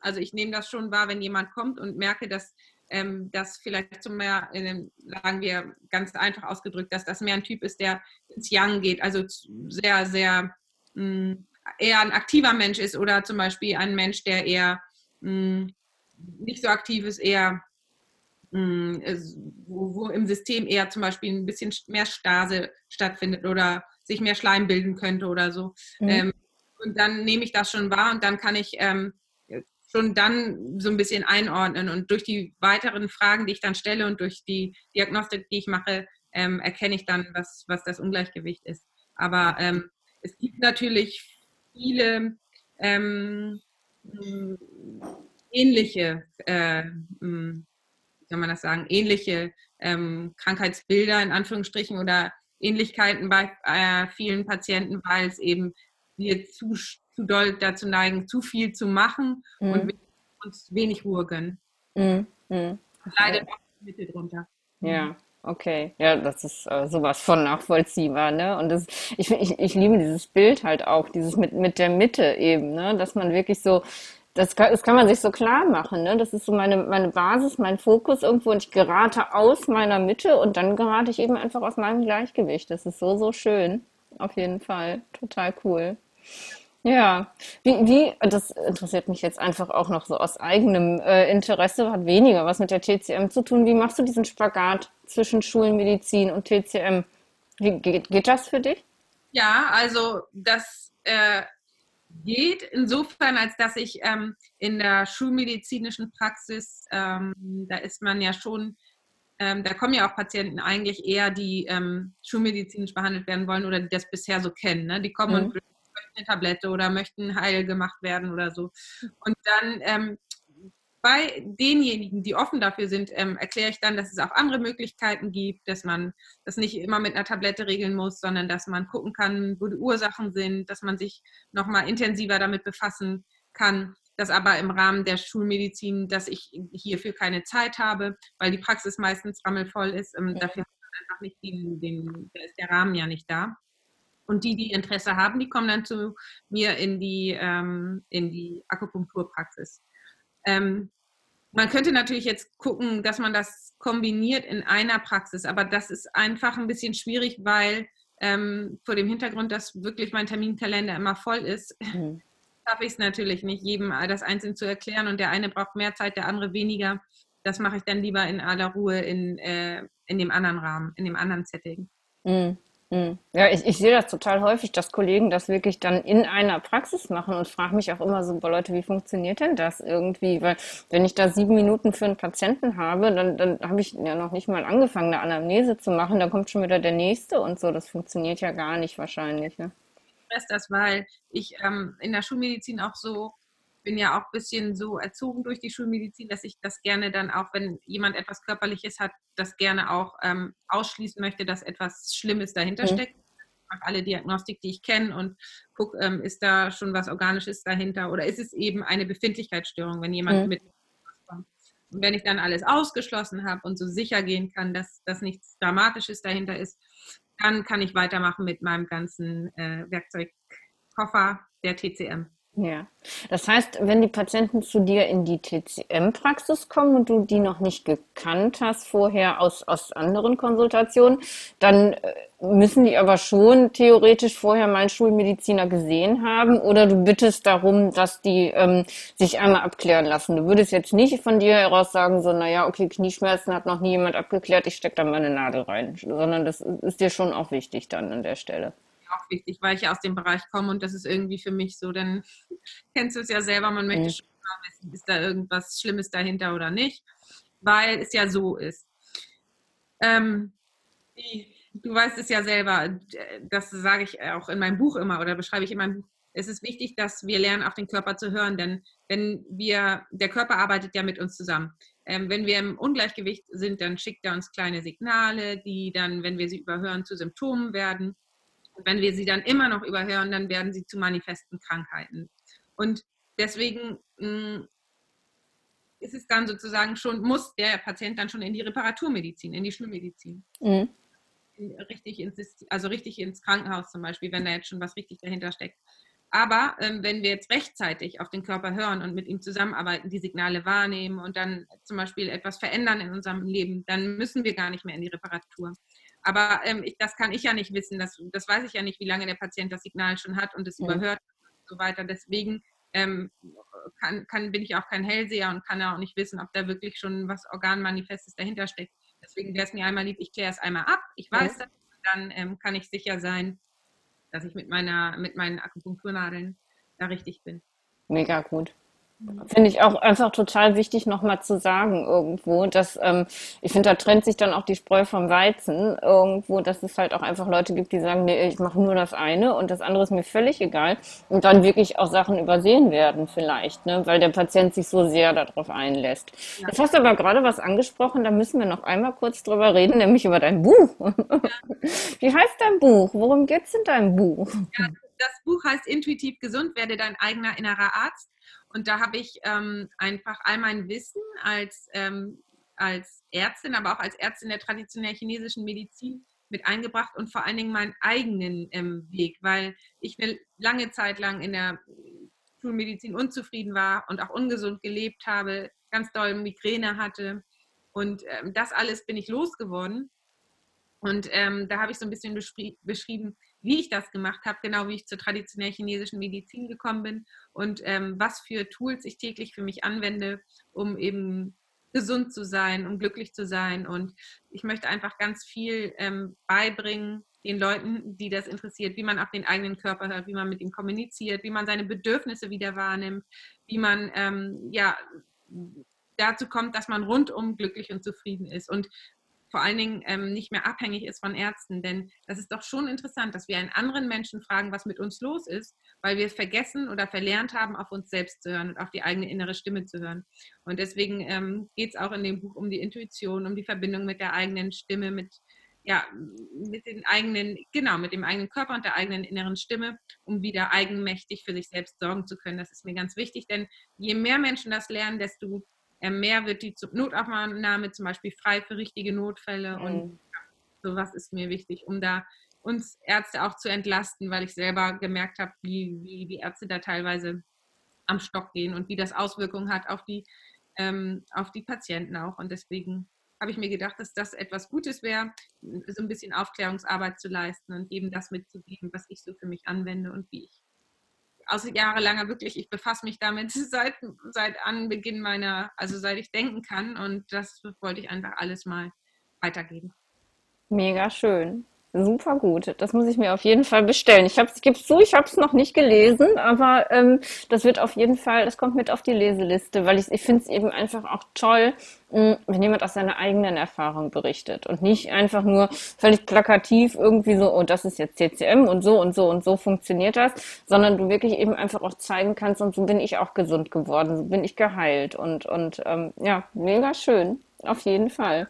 C: Also ich nehme das schon wahr, wenn jemand kommt und merke, dass ähm, das vielleicht zum mehr, äh, sagen wir ganz einfach ausgedrückt, dass das mehr ein Typ ist, der ins Young geht, also sehr, sehr mh, mm, eher ein aktiver Mensch ist oder zum Beispiel ein Mensch, der eher mh, mm, nicht so aktiv ist, eher wo, wo, im System eher zum Beispiel ein bisschen mehr Stase stattfindet oder sich mehr Schleim bilden könnte oder so. Mhm. Ähm, und dann nehme ich das schon wahr und dann kann ich ähm, schon dann so ein bisschen einordnen. Und durch die weiteren Fragen, die ich dann stelle und durch die Diagnostik, die ich mache, ähm, erkenne ich dann, was, was das Ungleichgewicht ist. Aber es gibt natürlich viele ähnliche, äh, wie soll man das sagen, ähnliche ähm, Krankheitsbilder in Anführungsstrichen oder Ähnlichkeiten bei äh, vielen Patienten, weil es eben wir zu, zu doll dazu neigen, zu viel zu machen mhm. und uns wenig Ruhe gönnen. Mhm. Mhm. Leidet auch die Mitte drunter.
B: Ja. Okay, ja, das ist äh, sowas von nachvollziehbar, ne? Und das, ich, ich, ich liebe dieses Bild halt auch, dieses mit, mit der Mitte eben, ne? Dass man wirklich so, das kann, das kann man sich so klar machen, ne? Das ist so meine, meine Basis, mein Fokus irgendwo und ich gerate aus meiner Mitte und dann gerate ich eben einfach aus meinem Gleichgewicht. Das ist so, so schön. Auf jeden Fall. Total cool. Ja, wie, wie, das interessiert mich jetzt einfach auch noch so aus eigenem äh, Interesse, hat weniger was mit der TCM zu tun. Wie machst du diesen Spagat zwischen Schulmedizin und TCM? Wie geht, geht das für dich?
C: Ja, also das äh, geht insofern, als dass ich ähm, in der schulmedizinischen Praxis, ähm, da ist man ja schon, ähm, da kommen ja auch Patienten eigentlich eher, die ähm, schulmedizinisch behandelt werden wollen oder die das bisher so kennen. Ne? Die kommen mhm. und eine Tablette oder möchten heil gemacht werden oder so. Und dann ähm, bei denjenigen, die offen dafür sind, ähm, erkläre ich dann, dass es auch andere Möglichkeiten gibt, dass man das nicht immer mit einer Tablette regeln muss, sondern dass man gucken kann, wo die Ursachen sind, dass man sich nochmal intensiver damit befassen kann. Das aber im Rahmen der Schulmedizin, dass ich hierfür keine Zeit habe, weil die Praxis meistens rammelvoll ist. Ähm, dafür hat man einfach nicht den, den, da ist der Rahmen ja nicht da. Und die, die Interesse haben, die kommen dann zu mir in die, ähm, in die Akupunkturpraxis. Ähm, man könnte natürlich jetzt gucken, dass man das kombiniert in einer Praxis, aber das ist einfach ein bisschen schwierig, weil ähm, vor dem Hintergrund, dass wirklich mein Terminkalender immer voll ist, mhm. schaffe ich es natürlich nicht, jedem das einzeln zu erklären und der eine braucht mehr Zeit, der andere weniger. Das mache ich dann lieber in aller Ruhe in, äh, in dem anderen Rahmen, in dem anderen Setting.
B: Mhm. Hm. Ja, ich, ich sehe das total häufig, dass Kollegen das wirklich dann in einer Praxis machen und frage mich auch immer so, boah, Leute, wie funktioniert denn das irgendwie? Weil wenn ich da sieben Minuten für einen Patienten habe, dann, dann habe ich ja noch nicht mal angefangen, eine Anamnese zu machen, dann kommt schon wieder der nächste und so. Das funktioniert ja gar nicht wahrscheinlich. Ne?
C: Ich weiß das, weil ich ähm, in der Schulmedizin auch so bin ja auch ein bisschen so erzogen durch die Schulmedizin, dass ich das gerne dann auch, wenn jemand etwas Körperliches hat, das gerne auch ähm, ausschließen möchte, dass etwas Schlimmes dahinter mhm. steckt. Ich mache alle Diagnostik, die ich kenne und gucke, ähm, ist da schon was Organisches dahinter oder ist es eben eine Befindlichkeitsstörung, wenn jemand mhm. mit kommt. Und wenn ich dann alles ausgeschlossen habe und so sicher gehen kann, dass das nichts Dramatisches dahinter ist, dann kann ich weitermachen mit meinem ganzen äh, Werkzeugkoffer der TCM.
B: Ja, das heißt, wenn die Patienten zu dir in die TCM-Praxis kommen und du die noch nicht gekannt hast vorher aus, aus anderen Konsultationen, dann äh, müssen die aber schon theoretisch vorher mal einen Schulmediziner gesehen haben oder du bittest darum, dass die ähm, sich einmal abklären lassen. Du würdest jetzt nicht von dir heraus sagen, so, naja, okay, Knieschmerzen hat noch nie jemand abgeklärt, ich stecke da mal eine Nadel rein, sondern das ist dir schon auch wichtig dann an der Stelle
C: auch wichtig, weil ich ja aus dem Bereich komme und das ist irgendwie für mich so, dann kennst du es ja selber, man möchte mhm. schon mal wissen, ist da irgendwas Schlimmes dahinter oder nicht, weil es ja so ist. Ähm, du weißt es ja selber, das sage ich auch in meinem Buch immer oder beschreibe ich in meinem Buch. Es ist wichtig, dass wir lernen, auf den Körper zu hören, denn wenn wir, der Körper arbeitet ja mit uns zusammen. Ähm, wenn wir im Ungleichgewicht sind, dann schickt er uns kleine Signale, die dann, wenn wir sie überhören, zu Symptomen werden. Und wenn wir sie dann immer noch überhören, dann werden sie zu manifesten Krankheiten. Und deswegen mh, mm, ist es dann sozusagen schon, muss der Patient dann schon in die Reparaturmedizin, in die Schulmedizin. Mhm. Richtig ins, also richtig ins Krankenhaus zum Beispiel, wenn da jetzt schon was richtig dahinter steckt. Aber ähm, wenn wir jetzt rechtzeitig auf den Körper hören und mit ihm zusammenarbeiten, die Signale wahrnehmen und dann zum Beispiel etwas verändern in unserem Leben, dann müssen wir gar nicht mehr in die Reparatur. Aber ähm, ich, das kann ich ja nicht wissen. Das, das weiß ich ja nicht, wie lange der Patient das Signal schon hat und es mhm. überhört und so weiter. Deswegen ähm, kann, kann, bin ich auch kein Hellseher und kann auch nicht wissen, ob da wirklich schon was Organmanifestes dahinter steckt. Deswegen wäre es mir einmal lieb, ich kläre es einmal ab. Ich weiß mhm. das, dann ähm, kann ich sicher sein, dass ich mit, meiner, mit meinen Akupunkturnadeln da richtig bin.
B: Mega gut. Finde ich auch einfach total wichtig, nochmal zu sagen irgendwo, dass ähm, ich finde, da trennt sich dann auch die Spreu vom Weizen irgendwo, dass es halt auch einfach Leute gibt, die sagen, nee, ich mache nur das eine und das andere ist mir völlig egal und dann wirklich auch Sachen übersehen werden vielleicht, ne, weil der Patient sich so sehr darauf einlässt. Ja. Jetzt hast du aber gerade was angesprochen, da müssen wir noch einmal kurz drüber reden, nämlich über dein Buch. Ja. Wie heißt dein Buch? Worum geht's in deinem Buch?
C: Ja, das Buch heißt Intuitiv gesund, werde dein eigener innerer Arzt. Und da habe ich ähm, einfach all mein Wissen als, ähm, als Ärztin, aber auch als Ärztin der traditionellen chinesischen Medizin mit eingebracht und vor allen Dingen meinen eigenen ähm, Weg, weil ich eine lange Zeit lang in der Schulmedizin unzufrieden war und auch ungesund gelebt habe, ganz doll Migräne hatte. Und ähm, das alles bin ich losgeworden. Und ähm, da habe ich so ein bisschen beschrieben, wie ich das gemacht habe, genau wie ich zur traditionellen chinesischen Medizin gekommen bin und ähm, was für Tools ich täglich für mich anwende, um eben gesund zu sein, um glücklich zu sein. Und ich möchte einfach ganz viel ähm, beibringen den Leuten, die das interessiert, wie man auf den eigenen Körper hört, wie man mit ihm kommuniziert, wie man seine Bedürfnisse wieder wahrnimmt, wie man ähm, ja dazu kommt, dass man rundum glücklich und zufrieden ist. Und vor allen Dingen ähm, nicht mehr abhängig ist von Ärzten. Denn das ist doch schon interessant, dass wir einen anderen Menschen fragen, was mit uns los ist, weil wir vergessen oder verlernt haben, auf uns selbst zu hören und auf die eigene innere Stimme zu hören. Und deswegen ähm, geht es auch in dem Buch um die Intuition, um die Verbindung mit der eigenen Stimme, mit ja, mit den eigenen, genau, mit dem eigenen Körper und der eigenen inneren Stimme, um wieder eigenmächtig für sich selbst sorgen zu können. Das ist mir ganz wichtig, denn je mehr Menschen das lernen, desto mehr wird die Notaufnahme zum Beispiel frei für richtige Notfälle mhm. und sowas ist mir wichtig, um da uns Ärzte auch zu entlasten, weil ich selber gemerkt habe, wie, wie die Ärzte da teilweise am Stock gehen und wie das Auswirkungen hat auf die, ähm, auf die Patienten auch. Und deswegen habe ich mir gedacht, dass das etwas Gutes wäre, so ein bisschen Aufklärungsarbeit zu leisten und eben das mitzugeben, was ich so für mich anwende und wie ich aus jahrelanger wirklich, ich befasse mich damit seit, seit Anbeginn meiner, also seit ich denken kann und das wollte ich einfach alles mal weitergeben.
B: Mega schön. Super gut. Das muss ich mir auf jeden Fall bestellen. Ich, ich gebe zu, ich habe es noch nicht gelesen, aber ähm, das wird auf jeden Fall, das kommt mit auf die Leseliste, weil ich, ich finde es eben einfach auch toll, mh, hm, wenn jemand aus seiner eigenen Erfahrung berichtet und nicht einfach nur völlig plakativ irgendwie so, oh, das ist jetzt CCM und so und so und so funktioniert das, sondern du wirklich eben einfach auch zeigen kannst und so bin ich auch gesund geworden, so bin ich geheilt und, und ähm, ja, mega schön. Auf jeden Fall.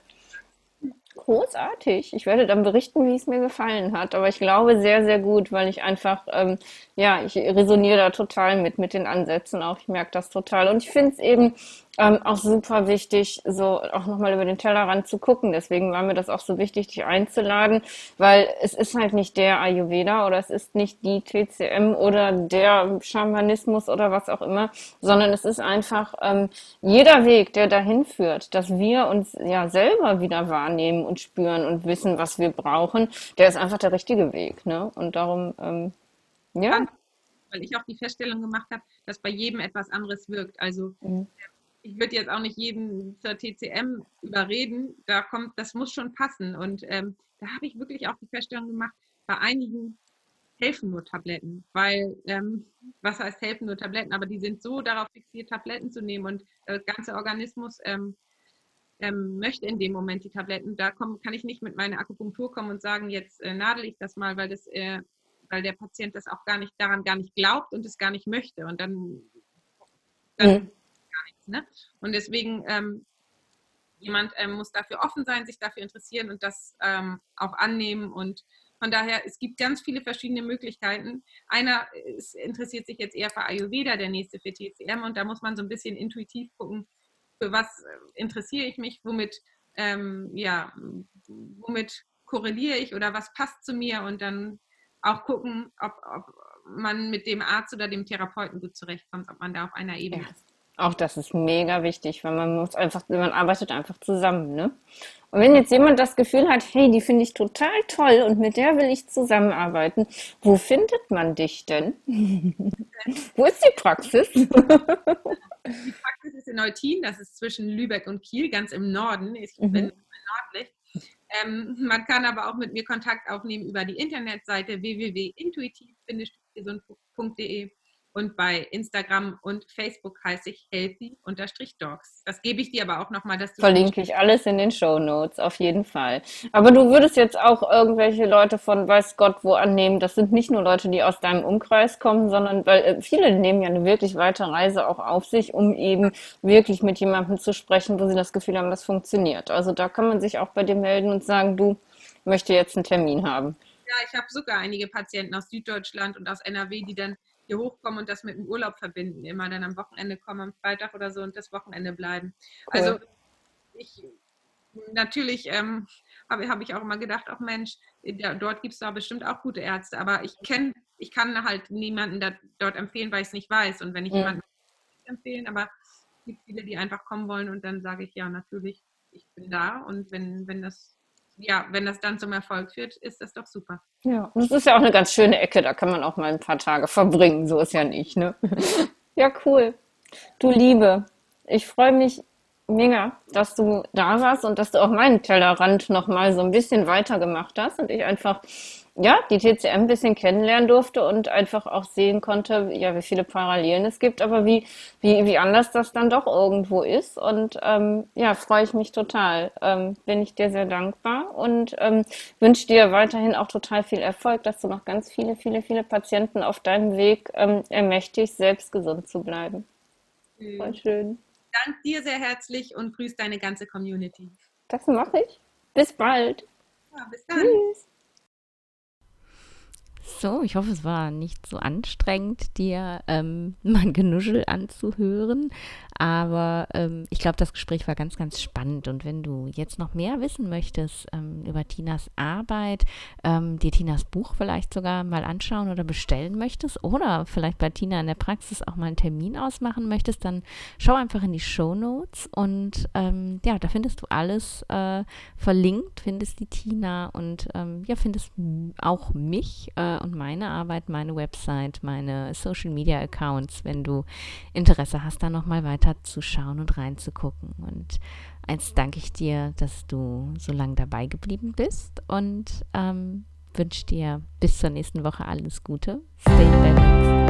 B: Großartig. Ich werde dann berichten, wie es mir gefallen hat. Aber ich glaube sehr, sehr gut, weil ich einfach, ähm, ja, ich resoniere da total mit, mit den Ansätzen auch. Ich merke das total. Und ich finde es eben ähm, auch super wichtig, so auch nochmal über den Tellerrand zu gucken. Deswegen war mir das auch so wichtig, dich einzuladen, weil es ist halt nicht der Ayurveda oder es ist nicht die TCM oder der Schamanismus oder was auch immer, sondern es ist einfach ähm, jeder Weg, der dahin führt, dass wir uns ja selber wieder wahrnehmen und spüren und wissen, was wir brauchen, der ist einfach der richtige Weg. Ne? Und darum, ähm, ja.
C: Weil ich auch die Feststellung gemacht habe, dass bei jedem etwas anderes wirkt. Also mhm ich würde jetzt auch nicht jeden zur TCM überreden. Da kommt, das muss schon passen. Und ähm, da habe ich wirklich auch die Feststellung gemacht, bei einigen helfen nur Tabletten, weil ähm, was heißt helfen nur Tabletten, aber die sind so darauf fixiert, Tabletten zu nehmen und der ganze Organismus ähm, ähm, möchte in dem Moment die Tabletten. Da komm, kann ich nicht mit meiner Akupunktur kommen und sagen, jetzt äh, nadel ich das mal, weil das, äh, weil der Patient das auch gar nicht daran gar nicht glaubt und es gar nicht möchte. Und dann, dann mhm Ne? Und deswegen, ähm, jemand ähm, muss dafür offen sein, sich dafür interessieren und das ähm, auch annehmen. Und von daher, es gibt ganz viele verschiedene Möglichkeiten. Einer ist, interessiert sich jetzt eher für Ayurveda, der nächste für TCM. Und da muss man so ein bisschen intuitiv gucken, für was äh, interessiere ich mich, womit, ähm, ja, womit korreliere ich oder was passt zu mir und dann auch gucken, ob, ob man mit dem Arzt oder dem Therapeuten gut zurechtkommt, ob man da auf einer Ebene ja. ist.
B: Auch das ist mega wichtig, weil man muss einfach, man arbeitet einfach zusammen, ne? Und wenn jetzt jemand das Gefühl hat, hey, die finde ich total toll und mit der will ich zusammenarbeiten, wo findet man dich denn? wo ist die Praxis?
C: die Praxis ist in Neutin, das ist zwischen Lübeck und Kiel, ganz im Norden. Ich mhm. bin nördlich. Ähm, man kann aber auch mit mir Kontakt aufnehmen über die Internetseite www.intuitiv-gesund.de Und bei Instagram und Facebook heiße ich healthy-dogs. Das gebe ich dir aber auch nochmal.
B: Verlinke ich alles in den Show Notes, auf jeden Fall. Aber du würdest jetzt auch irgendwelche Leute von weiß Gott wo annehmen. Das sind nicht nur Leute, die aus deinem Umkreis kommen, sondern weil äh, viele nehmen ja eine wirklich weite Reise auch auf sich, um eben wirklich mit jemandem zu sprechen, wo sie das Gefühl haben, das funktioniert. Also da kann man sich auch bei dir melden und sagen, du möchte jetzt einen Termin haben.
C: Ja, ich habe sogar einige Patienten aus Süddeutschland und aus NRW, die dann hier hochkommen und das mit dem Urlaub verbinden. Immer dann am Wochenende kommen, am Freitag oder so und das Wochenende bleiben. Cool. Also ich natürlich ähm, habe hab ich auch immer gedacht, auch Mensch, dort gibt es da bestimmt auch gute Ärzte, aber ich kenne, ich kann halt niemanden da, dort empfehlen, weil ich es nicht weiß. Und wenn ich ja. jemanden empfehlen, aber es gibt viele, die einfach kommen wollen und dann sage ich ja natürlich, ich bin da und wenn, wenn das ja, wenn das dann zum Erfolg führt, ist das doch super.
B: Ja, das ist ja auch eine ganz schöne Ecke, da kann man auch mal ein paar Tage verbringen, so ist ja nicht, ne? ja, cool. Du Liebe, ich freue mich mega, dass du da warst und dass du auch meinen Tellerrand nochmal so ein bisschen weiter gemacht hast und ich einfach ja, die TCM ein bisschen kennenlernen durfte und einfach auch sehen konnte, ja, wie viele Parallelen es gibt, aber wie, wie, wie anders das dann doch irgendwo ist. Und ähm, ja, freue ich mich total. Ähm, bin ich dir sehr dankbar und ähm, wünsche dir weiterhin auch total viel Erfolg, dass du noch ganz viele, viele, viele Patienten auf deinem Weg ähm, ermächtigst, selbst gesund zu bleiben.
C: Mhm. Voll schön. Dank dir sehr herzlich und grüß deine ganze Community.
B: Das mache ich. Bis bald.
C: Ja, bis dann. Tschüss.
A: So, ich hoffe, es war nicht so anstrengend, dir ähm, mein Genuschel anzuhören. Aber ähm, ich glaube, das Gespräch war ganz, ganz spannend. Und wenn du jetzt noch mehr wissen möchtest ähm, über Tinas Arbeit, ähm, dir Tinas Buch vielleicht sogar mal anschauen oder bestellen möchtest oder vielleicht bei Tina in der Praxis auch mal einen Termin ausmachen möchtest, dann schau einfach in die Show Notes und ähm, ja, da findest du alles äh, verlinkt, findest die Tina und ähm, ja, findest auch mich äh, und meine Arbeit, meine Website, meine Social Media Accounts, wenn du Interesse hast, da nochmal weiter zu schauen und reinzugucken. Und eins danke ich dir, dass du so lange dabei geblieben bist und ähm, wünsche dir bis zur nächsten Woche alles Gute. Stay in balance.